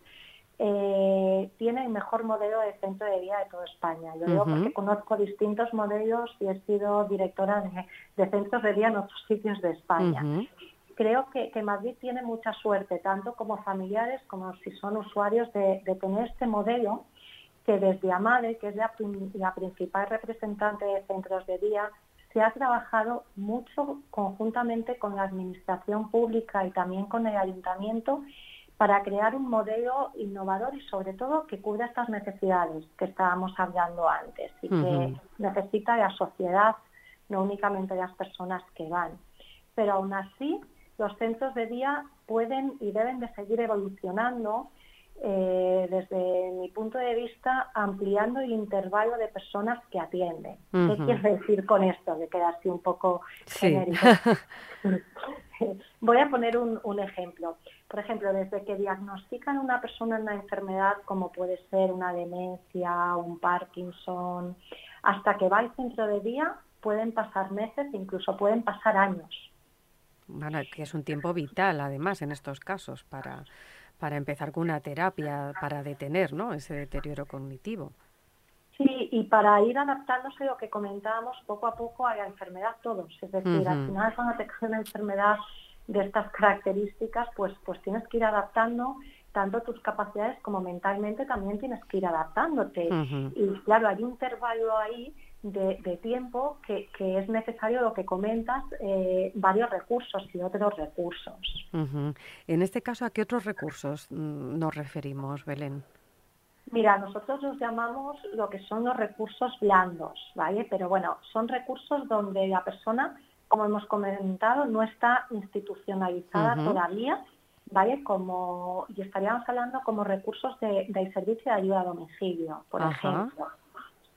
Speaker 5: eh, tiene el mejor modelo de centro de vida de toda España. Yo digo porque conozco distintos modelos y he sido directora de, centros de día en otros sitios de España. Creo que, Madrid tiene mucha suerte, tanto como familiares como si son usuarios, de, tener este modelo que desde AMADE, que es la, la principal representante de centros de día, se ha trabajado mucho conjuntamente con la Administración Pública y también con el Ayuntamiento para crear un modelo innovador y sobre todo que cubra estas necesidades que estábamos hablando antes y que necesita la sociedad, no únicamente las personas que van. Pero aún así, los centros de día pueden y deben de seguir evolucionando eh, desde mi punto de vista, ampliando el intervalo de personas que atienden. ¿Qué quiero decir con esto? Que queda así un poco genérico. Voy a poner un, ejemplo. Por ejemplo, desde que diagnostican a una persona una enfermedad como puede ser una demencia, un Parkinson, hasta que va al centro de día, pueden pasar meses, incluso pueden pasar años.
Speaker 1: Bueno, que es un tiempo vital, además, en estos casos, para para empezar con una terapia para detener ¿no? ese deterioro cognitivo.
Speaker 5: Sí, y para ir adaptándose lo que comentábamos poco a poco a la enfermedad todos. Es decir, al final cuando te cae una enfermedad de estas características, pues, pues tienes que ir adaptando tanto tus capacidades como mentalmente también tienes que ir adaptándote. Y claro, hay un intervalo ahí de, tiempo que, es necesario lo que comentas, eh, varios recursos y otros recursos.
Speaker 1: En este caso, ¿a qué otros recursos mm, nos referimos, Belén?
Speaker 5: Mira, nosotros los llamamos lo que son los recursos blandos, ¿vale? Pero bueno, son recursos donde la persona, como hemos comentado, no está institucionalizada todavía, ¿vale? Como, y estaríamos hablando como recursos de, del servicio de ayuda a domicilio, por ejemplo.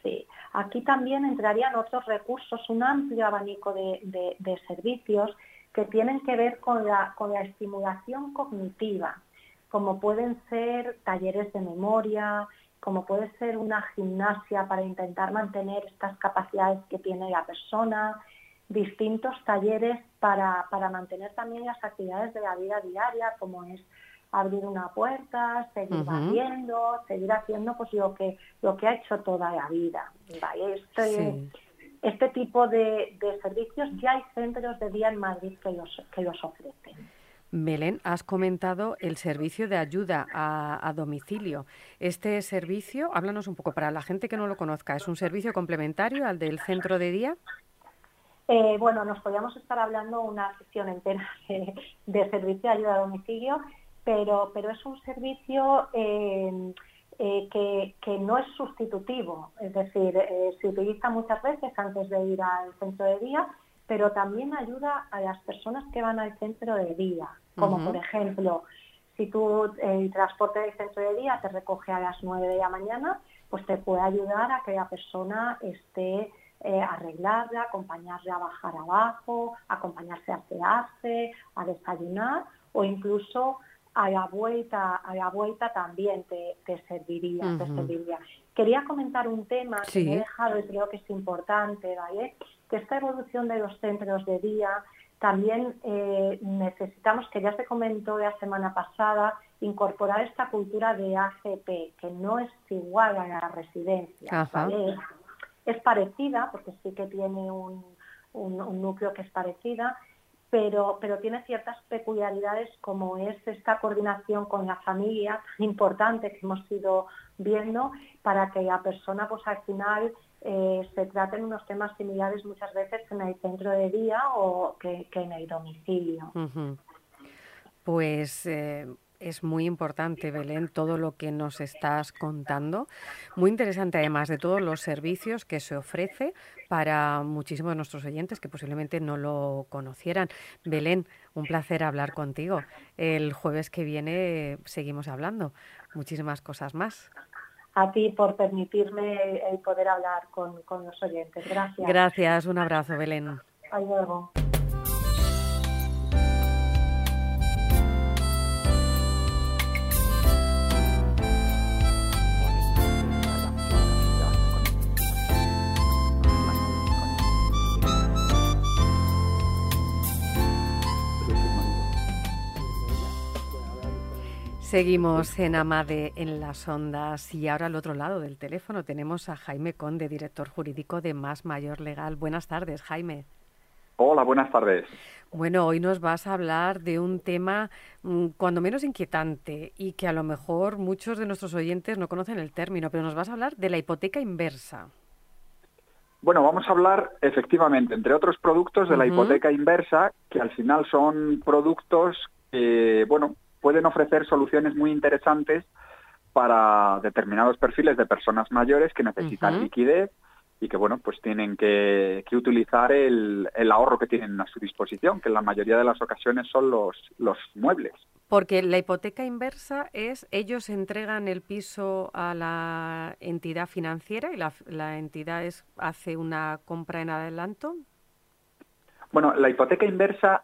Speaker 5: Sí. Aquí también entrarían otros recursos, un amplio abanico de, servicios que tienen que ver con la, con la estimulación cognitiva, como pueden ser talleres de memoria, como puede ser una gimnasia para intentar mantener estas capacidades que tiene la persona, distintos talleres para, para mantener también las actividades de la vida diaria, como es abrir una puerta, seguir uh seguir haciendo pues lo que lo que ha hecho toda la vida. Este, este tipo de, servicios ya hay centros de día en Madrid que los, que los ofrecen.
Speaker 1: Belén, has comentado el servicio de ayuda a, domicilio. Este servicio, háblanos un poco para la gente que no lo conozca, ¿es un servicio complementario al del centro de día?
Speaker 5: Eh, bueno, nos podríamos estar hablando una sesión entera de servicio de ayuda a domicilio pero, pero es un servicio eh, eh, que, no es sustitutivo, es decir, eh, se utiliza muchas veces antes de ir al centro de día, pero también ayuda a las personas que van al centro de día, como por ejemplo, si tú el transporte del centro de día te recoge a las 9 de la mañana, pues te puede ayudar a que la persona esté eh, arreglarla, acompañarle a bajar abajo, acompañarse a asearse, a desayunar o incluso a la vuelta, a la vuelta también te, serviría, te serviría. Quería comentar un tema que me he dejado y creo que es importante, ¿vale? Que esta evolución de los centros de día también eh, necesitamos, que ya se comentó la semana pasada, incorporar esta cultura de ACP, que no es igual a la residencia, ¿vale? Es parecida, porque sí que tiene un, un núcleo que es parecida, pero, pero tiene ciertas peculiaridades como es esta coordinación con la familia tan importante que hemos ido viendo para que la persona pues al final eh, se traten unos temas similares muchas veces en el centro de día o que, en el domicilio.
Speaker 1: Pues eh, es muy importante, Belén, todo lo que nos estás contando. Muy interesante, además de todos los servicios que se ofrece para muchísimos de nuestros oyentes que posiblemente no lo conocieran. Belén, un placer hablar contigo. El jueves que viene seguimos hablando. Muchísimas cosas más.
Speaker 5: A ti por permitirme el poder hablar con, con los oyentes. Gracias.
Speaker 1: Gracias. Un abrazo, Belén.
Speaker 5: Hasta luego.
Speaker 1: Seguimos en Amade en las ondas y ahora al otro lado del teléfono tenemos a Jaime Conde, director jurídico de Más Mayor Legal. Buenas tardes, Jaime.
Speaker 6: Hola, buenas tardes.
Speaker 1: Bueno, hoy nos vas a hablar de un tema mm, cuando menos inquietante y que a lo mejor muchos de nuestros oyentes no conocen el término, pero nos vas a hablar de la hipoteca inversa.
Speaker 6: Bueno, vamos a hablar efectivamente, entre otros productos, de la hipoteca inversa, que al final son productos que, bueno, pueden ofrecer soluciones muy interesantes para determinados perfiles de personas mayores que necesitan liquidez y que bueno pues tienen que, utilizar el, ahorro que tienen a su disposición, que en la mayoría de las ocasiones son los, los muebles.
Speaker 1: Porque la hipoteca inversa es, ellos entregan el piso a la entidad financiera y la, la entidad es, hace una compra en adelanto.
Speaker 6: Bueno, la hipoteca inversa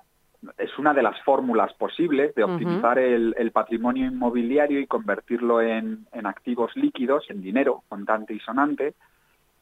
Speaker 6: es una de las fórmulas posibles de optimizar el, patrimonio inmobiliario y convertirlo en, activos líquidos, en dinero, contante y sonante.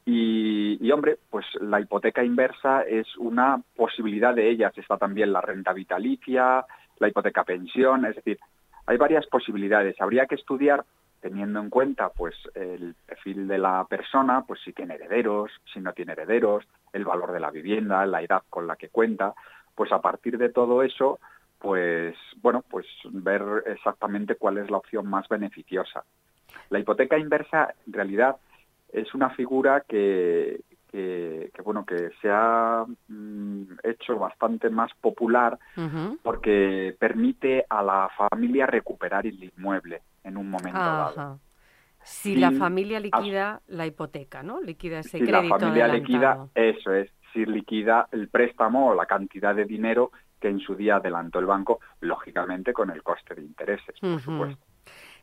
Speaker 6: Y, hombre, pues la hipoteca inversa es una posibilidad de ellas. Está también la renta vitalicia, la hipoteca pensión, es decir, hay varias posibilidades. Habría que estudiar teniendo en cuenta pues el perfil de la persona, pues si tiene herederos, si no tiene herederos, el valor de la vivienda, la edad con la que cuenta, pues a partir de todo eso, pues bueno, pues ver exactamente cuál es la opción más beneficiosa. La hipoteca inversa en realidad es una figura que, que, bueno que se ha mm, hecho bastante más popular porque permite a la familia recuperar el inmueble en un momento dado.
Speaker 1: Si la familia liquida la hipoteca, ¿no? Liquida ese
Speaker 6: si la familia liquida, eso es liquida el préstamo o la cantidad de dinero que en su día adelantó el banco, lógicamente con el coste de intereses, por supuesto.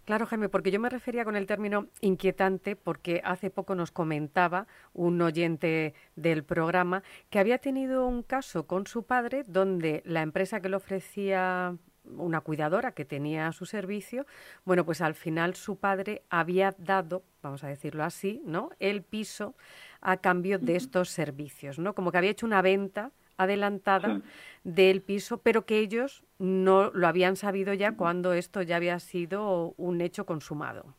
Speaker 1: Claro, Jaime, porque yo me refería con el término inquietante porque hace poco nos comentaba un oyente del programa que había tenido un caso con su padre donde la empresa que le ofrecía una cuidadora que tenía a su servicio, bueno, pues al final su padre había dado, vamos a decirlo así, ¿no? El piso a cambio de estos servicios, ¿no? Como que había hecho una venta adelantada del piso, pero que ellos no lo habían sabido ya cuando esto ya había sido un hecho consumado.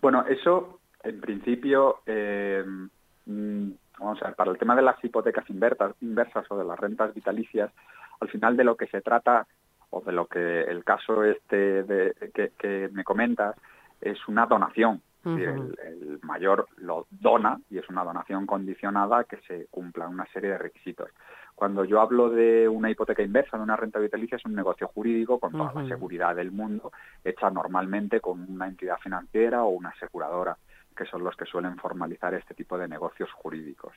Speaker 6: Bueno, eso en principio, eh, mm, vamos a ver, para el tema de las hipotecas inversas, inversas o de las rentas vitalicias, al final de lo que se trata o de lo que el caso este de, que, que me comentas es una donación el, mayor lo dona y es una donación condicionada que se cumpla una serie de requisitos. Cuando yo hablo de una hipoteca inversa, de una renta vitalicia, es un negocio jurídico con toda la seguridad del mundo, hecha normalmente con una entidad financiera o una aseguradora, que son los que suelen formalizar este tipo de negocios jurídicos.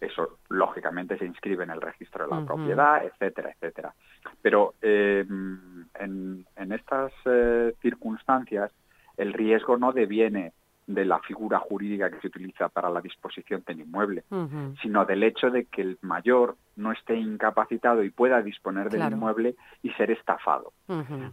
Speaker 6: Eso, lógicamente, se inscribe en el registro de la propiedad, etcétera, etcétera. Pero eh, en, estas eh, circunstancias, el riesgo no deviene de la figura jurídica que se utiliza para la disposición del inmueble, sino del hecho de que el mayor no esté incapacitado y pueda disponer del inmueble y ser estafado.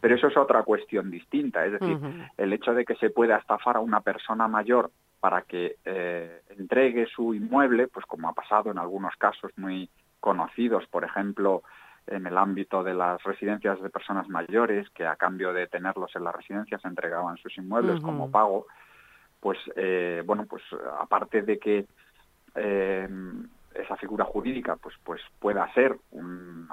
Speaker 6: Pero eso es otra cuestión distinta, es decir, el hecho de que se pueda estafar a una persona mayor para que eh, entregue su inmueble, pues como ha pasado en algunos casos muy conocidos, por ejemplo, en el ámbito de las residencias de personas mayores, que a cambio de tenerlos en las residencias entregaban sus inmuebles como pago, pues eh, bueno, pues aparte de que eh, esa figura jurídica pues pues pueda ser un,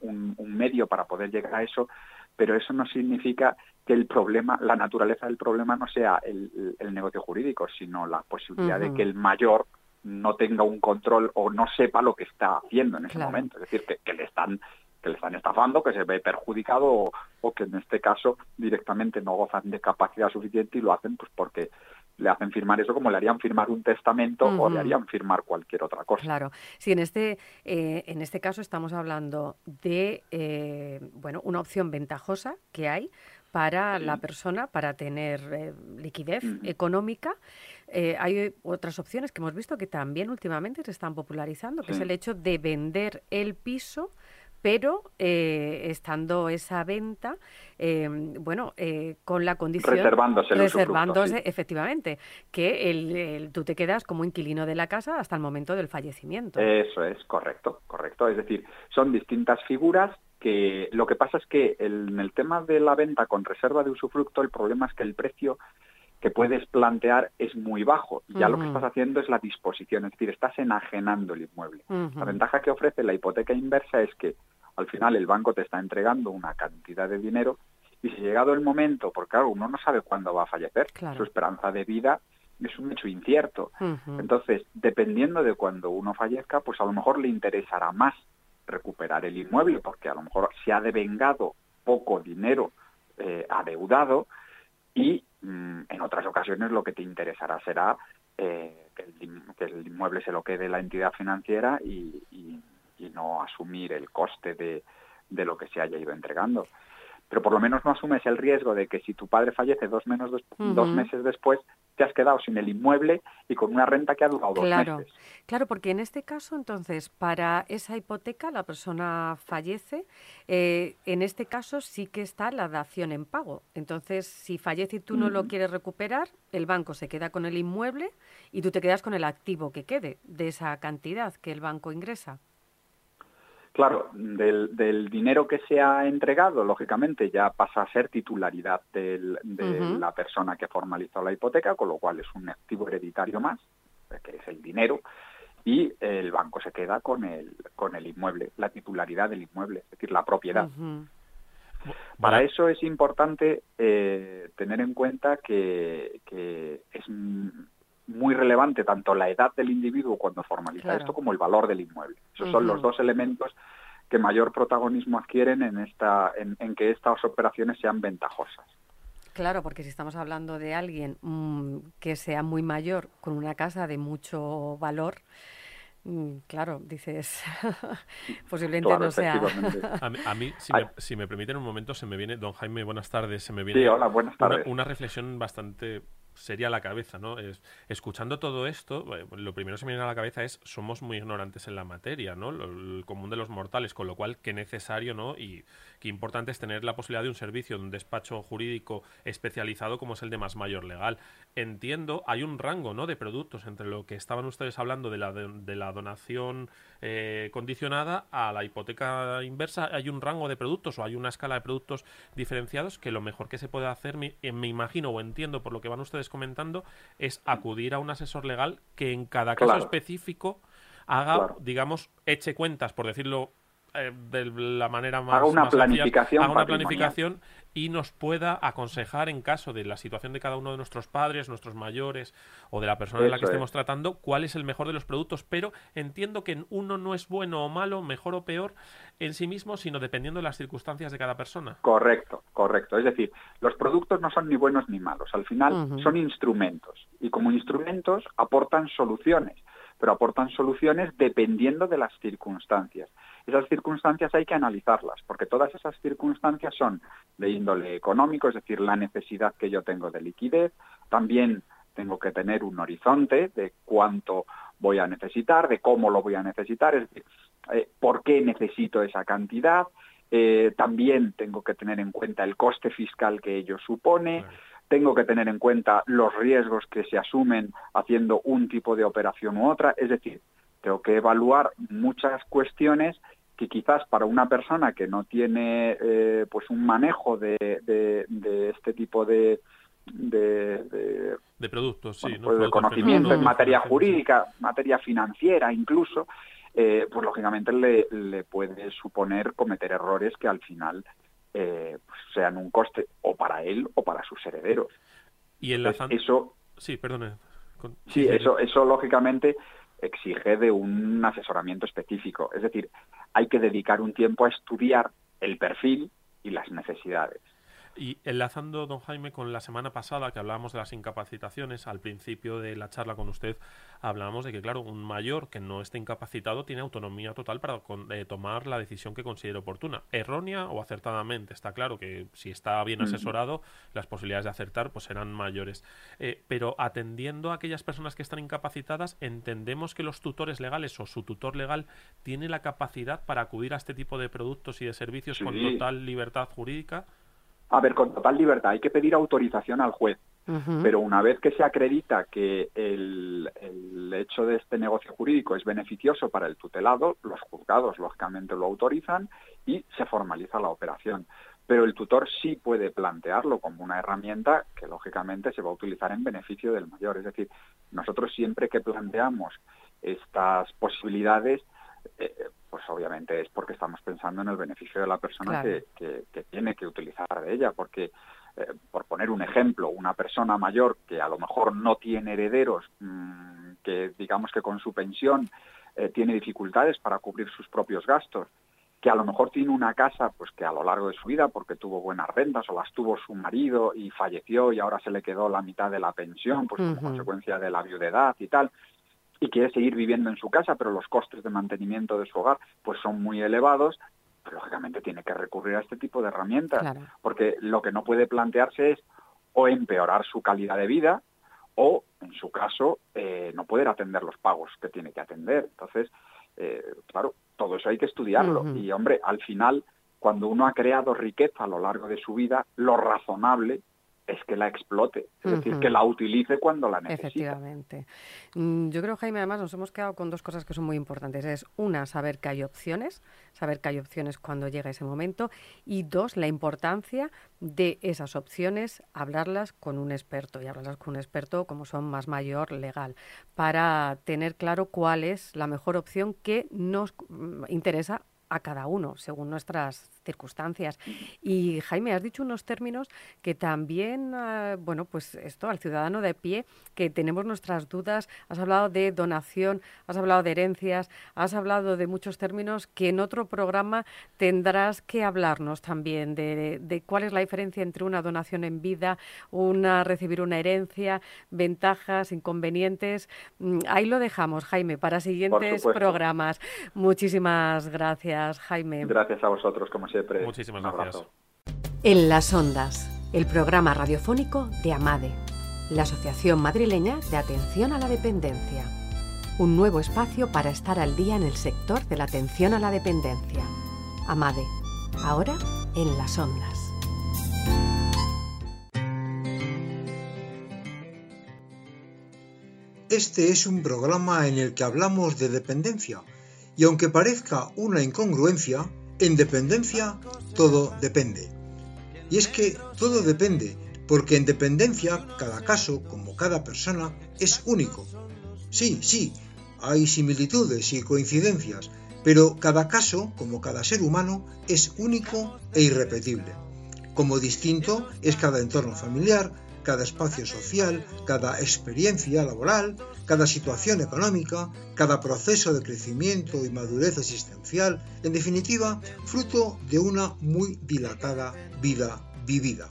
Speaker 6: un, medio para poder llegar a eso, pero eso no significa que el problema, la naturaleza del problema no sea el, negocio jurídico, sino la posibilidad de que el mayor no tenga un control o no sepa lo que está haciendo en ese momento. Es decir, que, le están que le están estafando, que se ve perjudicado o, que en este caso directamente no gozan de capacidad suficiente y lo hacen pues porque le hacen firmar eso como le harían firmar un testamento o le harían firmar cualquier otra cosa.
Speaker 1: Claro, sí, en este, eh, en este caso estamos hablando de eh, bueno, una opción ventajosa que hay para la persona para tener eh, liquidez económica. hay otras opciones que hemos visto que también últimamente se están popularizando, que es el hecho de vender el piso pero eh, estando esa venta, eh, bueno, eh, con la condición...
Speaker 6: Reservándose el
Speaker 1: Reservándose, efectivamente, que el, tú te quedas como inquilino de la casa hasta el momento del fallecimiento.
Speaker 6: Eso es, correcto, correcto. Es decir, son distintas figuras que lo que pasa es que en el tema de la venta con reserva de usufructo, el problema es que el precio que puedes plantear es muy bajo. Ya lo que estás haciendo es la disposición, es decir, estás enajenando el inmueble. La ventaja que ofrece la hipoteca inversa es que al final el banco te está entregando una cantidad de dinero y si llegado el momento, porque claro, uno no sabe cuándo va a fallecer, su esperanza de vida es un hecho incierto. Entonces, dependiendo de cuándo uno fallezca, pues a lo mejor le interesará más recuperar el inmueble, porque a lo mejor se ha devengado poco dinero eh, adeudado y en otras ocasiones lo que te interesará será eh, que, el, inmueble se lo quede la entidad financiera y, no asumir el coste de, de, lo que se haya ido entregando. Pero por lo menos no asumes el riesgo de que si tu padre fallece dos, menos dos meses después, te has quedado sin el inmueble y con una renta que ha durado dos meses.
Speaker 1: Claro, porque en este caso, entonces, para esa hipoteca la persona fallece, eh, en este caso sí que está la dación en pago. Entonces, si fallece y tú no lo quieres recuperar, el banco se queda con el inmueble y tú te quedas con el activo que quede de esa cantidad que el banco ingresa.
Speaker 6: Claro, del, dinero que se ha entregado, lógicamente ya pasa a ser titularidad de la persona que formalizó la hipoteca, con lo cual es un activo hereditario más, que es el dinero, y el banco se queda con el, con el inmueble, la titularidad del inmueble, es decir, la propiedad. Para eso es importante eh, tener en cuenta que, es muy relevante tanto la edad del individuo cuando formaliza esto como el valor del inmueble. Esos son los dos elementos que mayor protagonismo adquieren en, esta, en, que estas operaciones sean ventajosas.
Speaker 1: Claro, porque si estamos hablando de alguien mm, que sea muy mayor, con una casa de mucho valor, mm, claro, dices, posiblemente no sea.
Speaker 3: a, mí, si, me, si, me, permiten un momento, se me viene, don Jaime, buenas tardes, se me viene
Speaker 6: sí, hola, buenas tardes.
Speaker 3: una reflexión bastante sería la cabeza, ¿no? Es, escuchando todo esto, eh, lo primero que se me viene a la cabeza es somos muy ignorantes en la materia, ¿no? el común de los mortales, con lo cual qué necesario, ¿no? Y qué importante es tener la posibilidad de un servicio, de un despacho jurídico especializado como es el de más mayor legal. Entiendo, hay un rango, ¿no? De productos entre lo que estaban ustedes hablando de la, de, la donación eh, condicionada a la hipoteca inversa, hay un rango de productos o hay una escala de productos diferenciados que lo mejor que se puede hacer, me, eh, me imagino o entiendo por lo que van ustedes comentando es acudir a un asesor legal que en cada caso específico haga, digamos, eche cuentas, por decirlo eh, de la manera más...
Speaker 6: Haga una planificación.
Speaker 3: haga una planificación y nos pueda aconsejar en caso de la situación de cada uno de nuestros padres, nuestros mayores o de la persona en la que estemos tratando, cuál es el mejor de los productos, pero entiendo que uno no es bueno o malo, mejor o peor en sí mismo, sino dependiendo de las circunstancias de cada persona.
Speaker 6: Correcto, correcto. Es decir, los productos no son ni buenos ni malos, al final son instrumentos y como instrumentos aportan soluciones pero aportan soluciones dependiendo de las circunstancias. Esas circunstancias hay que analizarlas, porque todas esas circunstancias son de índole económico, es decir, la necesidad que yo tengo de liquidez, también tengo que tener un horizonte de cuánto voy a necesitar, de cómo lo voy a necesitar, es decir, eh, por qué necesito esa cantidad, eh, también tengo que tener en cuenta el coste fiscal que ello supone, tengo que tener en cuenta los riesgos que se asumen haciendo un tipo de operación u otra, es decir, tengo que evaluar muchas cuestiones que quizás para una persona que no tiene eh, pues un manejo de, este tipo de, de,
Speaker 3: de, productos, sí,
Speaker 6: pues de conocimiento en materia jurídica, materia financiera incluso, eh, pues lógicamente le, le, puede suponer cometer errores que al final eh, pues sean un coste o para él o para sus herederos.
Speaker 3: Y enlazando...
Speaker 6: eso,
Speaker 3: sí, perdone.
Speaker 6: Sí, eso, eso lógicamente exige de un asesoramiento específico. Es decir, hay que dedicar un tiempo a estudiar el perfil y las necesidades.
Speaker 3: Y enlazando, don Jaime, con la semana pasada que hablábamos de las incapacitaciones, al principio de la charla con usted hablábamos de que, claro, un mayor que no esté incapacitado tiene autonomía total para eh, tomar la decisión que considere oportuna. Errónea o acertadamente, está claro que si está bien asesorado, las posibilidades de acertar pues serán mayores. Eh, pero atendiendo a aquellas personas que están incapacitadas, entendemos que los tutores legales o su tutor legal tiene la capacidad para acudir a este tipo de productos y de servicios con total libertad jurídica.
Speaker 6: A ver, con total libertad. Hay que pedir autorización al juez. Pero una vez que se acredita que el, hecho de este negocio jurídico es beneficioso para el tutelado, los juzgados lógicamente lo autorizan y se formaliza la operación. Pero el tutor sí puede plantearlo como una herramienta que lógicamente se va a utilizar en beneficio del mayor. Es decir, nosotros siempre que planteamos estas posibilidades, eh, pues obviamente es porque estamos pensando en el beneficio de la persona que, tiene que utilizar de ella, porque eh, por poner un ejemplo, una persona mayor que a lo mejor no tiene herederos, mm, que digamos que con su pensión eh, tiene dificultades para cubrir sus propios gastos, que a lo mejor tiene una casa pues que a lo largo de su vida porque tuvo buenas rentas o las tuvo su marido y falleció y ahora se le quedó la mitad de la pensión pues como consecuencia de la viudedad y tal y quiere seguir viviendo en su casa, pero los costes de mantenimiento de su hogar pues son muy elevados, pues, lógicamente tiene que recurrir a este tipo de herramientas, porque lo que no puede plantearse es o empeorar su calidad de vida o, en su caso, eh, no poder atender los pagos que tiene que atender. Entonces, eh, claro, todo eso hay que estudiarlo. Y, hombre, al final, cuando uno ha creado riqueza a lo largo de su vida, lo razonable es que la explote, es decir, que la utilice cuando la necesite.
Speaker 1: Efectivamente. Mm, yo creo, Jaime, además nos hemos quedado con dos cosas que son muy importantes. Es una, saber que hay opciones, saber que hay opciones cuando llega ese momento. Y dos, la importancia de esas opciones, hablarlas con un experto y hablarlas con un experto como son más mayor legal, para tener claro cuál es la mejor opción que nos mm, interesa a cada uno, según nuestras circunstancias. Y Jaime, has dicho unos términos que también, ah, bueno, pues esto al ciudadano de pie, que tenemos nuestras dudas, has hablado de donación, has hablado de herencias, has hablado de muchos términos que en otro programa tendrás que hablarnos también de, de cuál es la diferencia entre una donación en vida, una recibir una herencia, ventajas, inconvenientes. Mm, ahí lo dejamos, Jaime, para siguientes programas. Muchísimas gracias, Jaime.
Speaker 6: Gracias a vosotros, como siempre.
Speaker 3: Muchísimas gracias.
Speaker 1: En las ondas, el programa radiofónico de AMADE, la Asociación Madrileña de Atención a la Dependencia. Un nuevo espacio para estar al día en el sector de la atención a la dependencia. AMADE, ahora en las ondas.
Speaker 7: Este es un programa en el que hablamos de dependencia y aunque parezca una incongruencia, en dependencia todo depende. Y es que todo depende, porque en dependencia cada caso, como cada persona, es único. Sí, sí, hay similitudes y coincidencias, pero cada caso, como cada ser humano, es único e irrepetible. Como distinto es cada entorno familiar, cada espacio social, cada experiencia laboral, cada situación económica, cada proceso de crecimiento y madurez existencial, en definitiva, fruto de una muy dilatada vida vivida.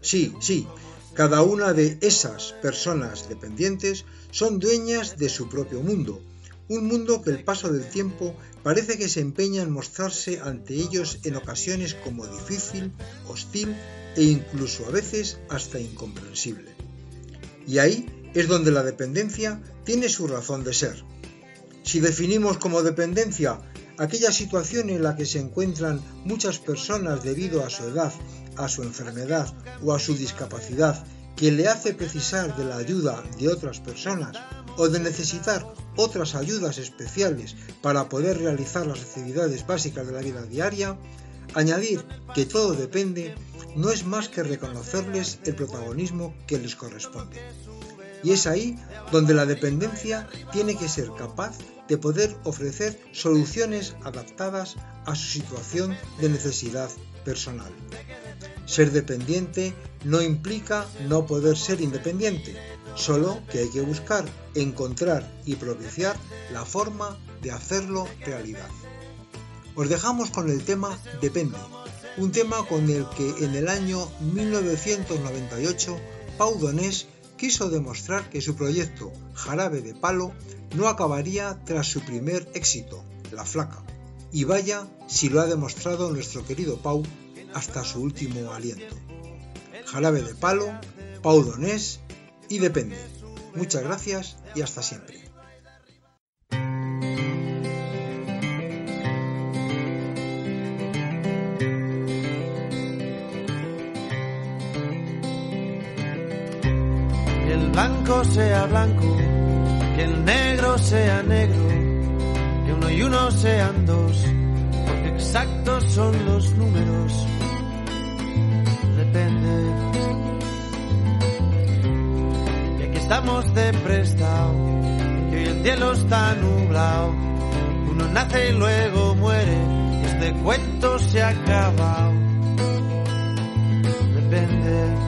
Speaker 7: Sí, sí, cada una de esas personas dependientes son dueñas de su propio mundo, un mundo que el paso del tiempo parece que se empeña en mostrarse ante ellos en ocasiones como difícil, hostil e incluso a veces hasta incomprensible. Y ahí es donde la dependencia tiene su razón de ser. Si definimos como dependencia aquella situación en la que se encuentran muchas personas debido a su edad, a su enfermedad o a su discapacidad que le hace precisar de la ayuda de otras personas o de necesitar otras ayudas especiales para poder realizar las actividades básicas de la vida diaria, añadir que todo depende no es más que reconocerles el protagonismo que les corresponde. Y es ahí donde la dependencia tiene que ser capaz de poder ofrecer soluciones adaptadas a su situación de necesidad personal. Ser dependiente no implica no poder ser independiente, solo que hay que buscar, encontrar y propiciar la forma de hacerlo realidad. Os dejamos con el tema Depende, un tema con el que en el año 1998 Pau Donés quiso demostrar que su proyecto Jarabe de Palo no acabaría tras su primer éxito, La Flaca. Y vaya si lo ha demostrado nuestro querido Pau hasta su último aliento. Jarabe de Palo, Pau Donés y Depende. Muchas gracias y hasta siempre.
Speaker 8: Blanco sea blanco, que el negro sea negro, que uno y uno sean dos, porque exactos son los números. Depende. Y aquí estamos de prestado, que hoy el cielo está nublado. Uno nace y luego muere, este cuento se ha acabado. Depende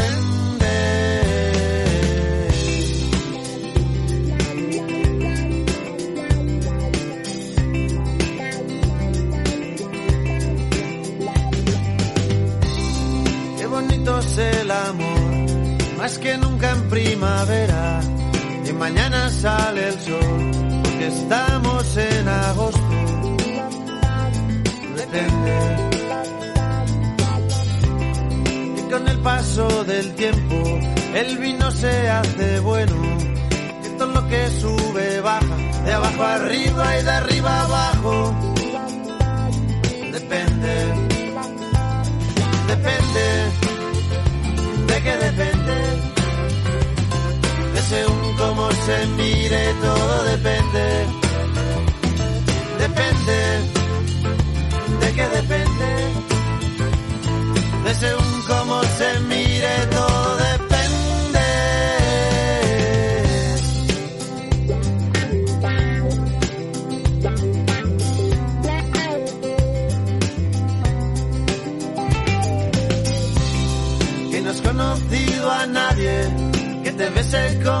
Speaker 8: Más que nunca en primavera, y mañana sale el sol, porque estamos en agosto. Depende. Y con el paso del tiempo, el vino se hace bueno, y todo lo que sube baja, de abajo arriba y de arriba abajo. Depende. Depende que depende. Según cómo se mire, todo depende. Depende. ¿De qué depende? De según cómo se mire, todo depende. conocido a nadie que te bese como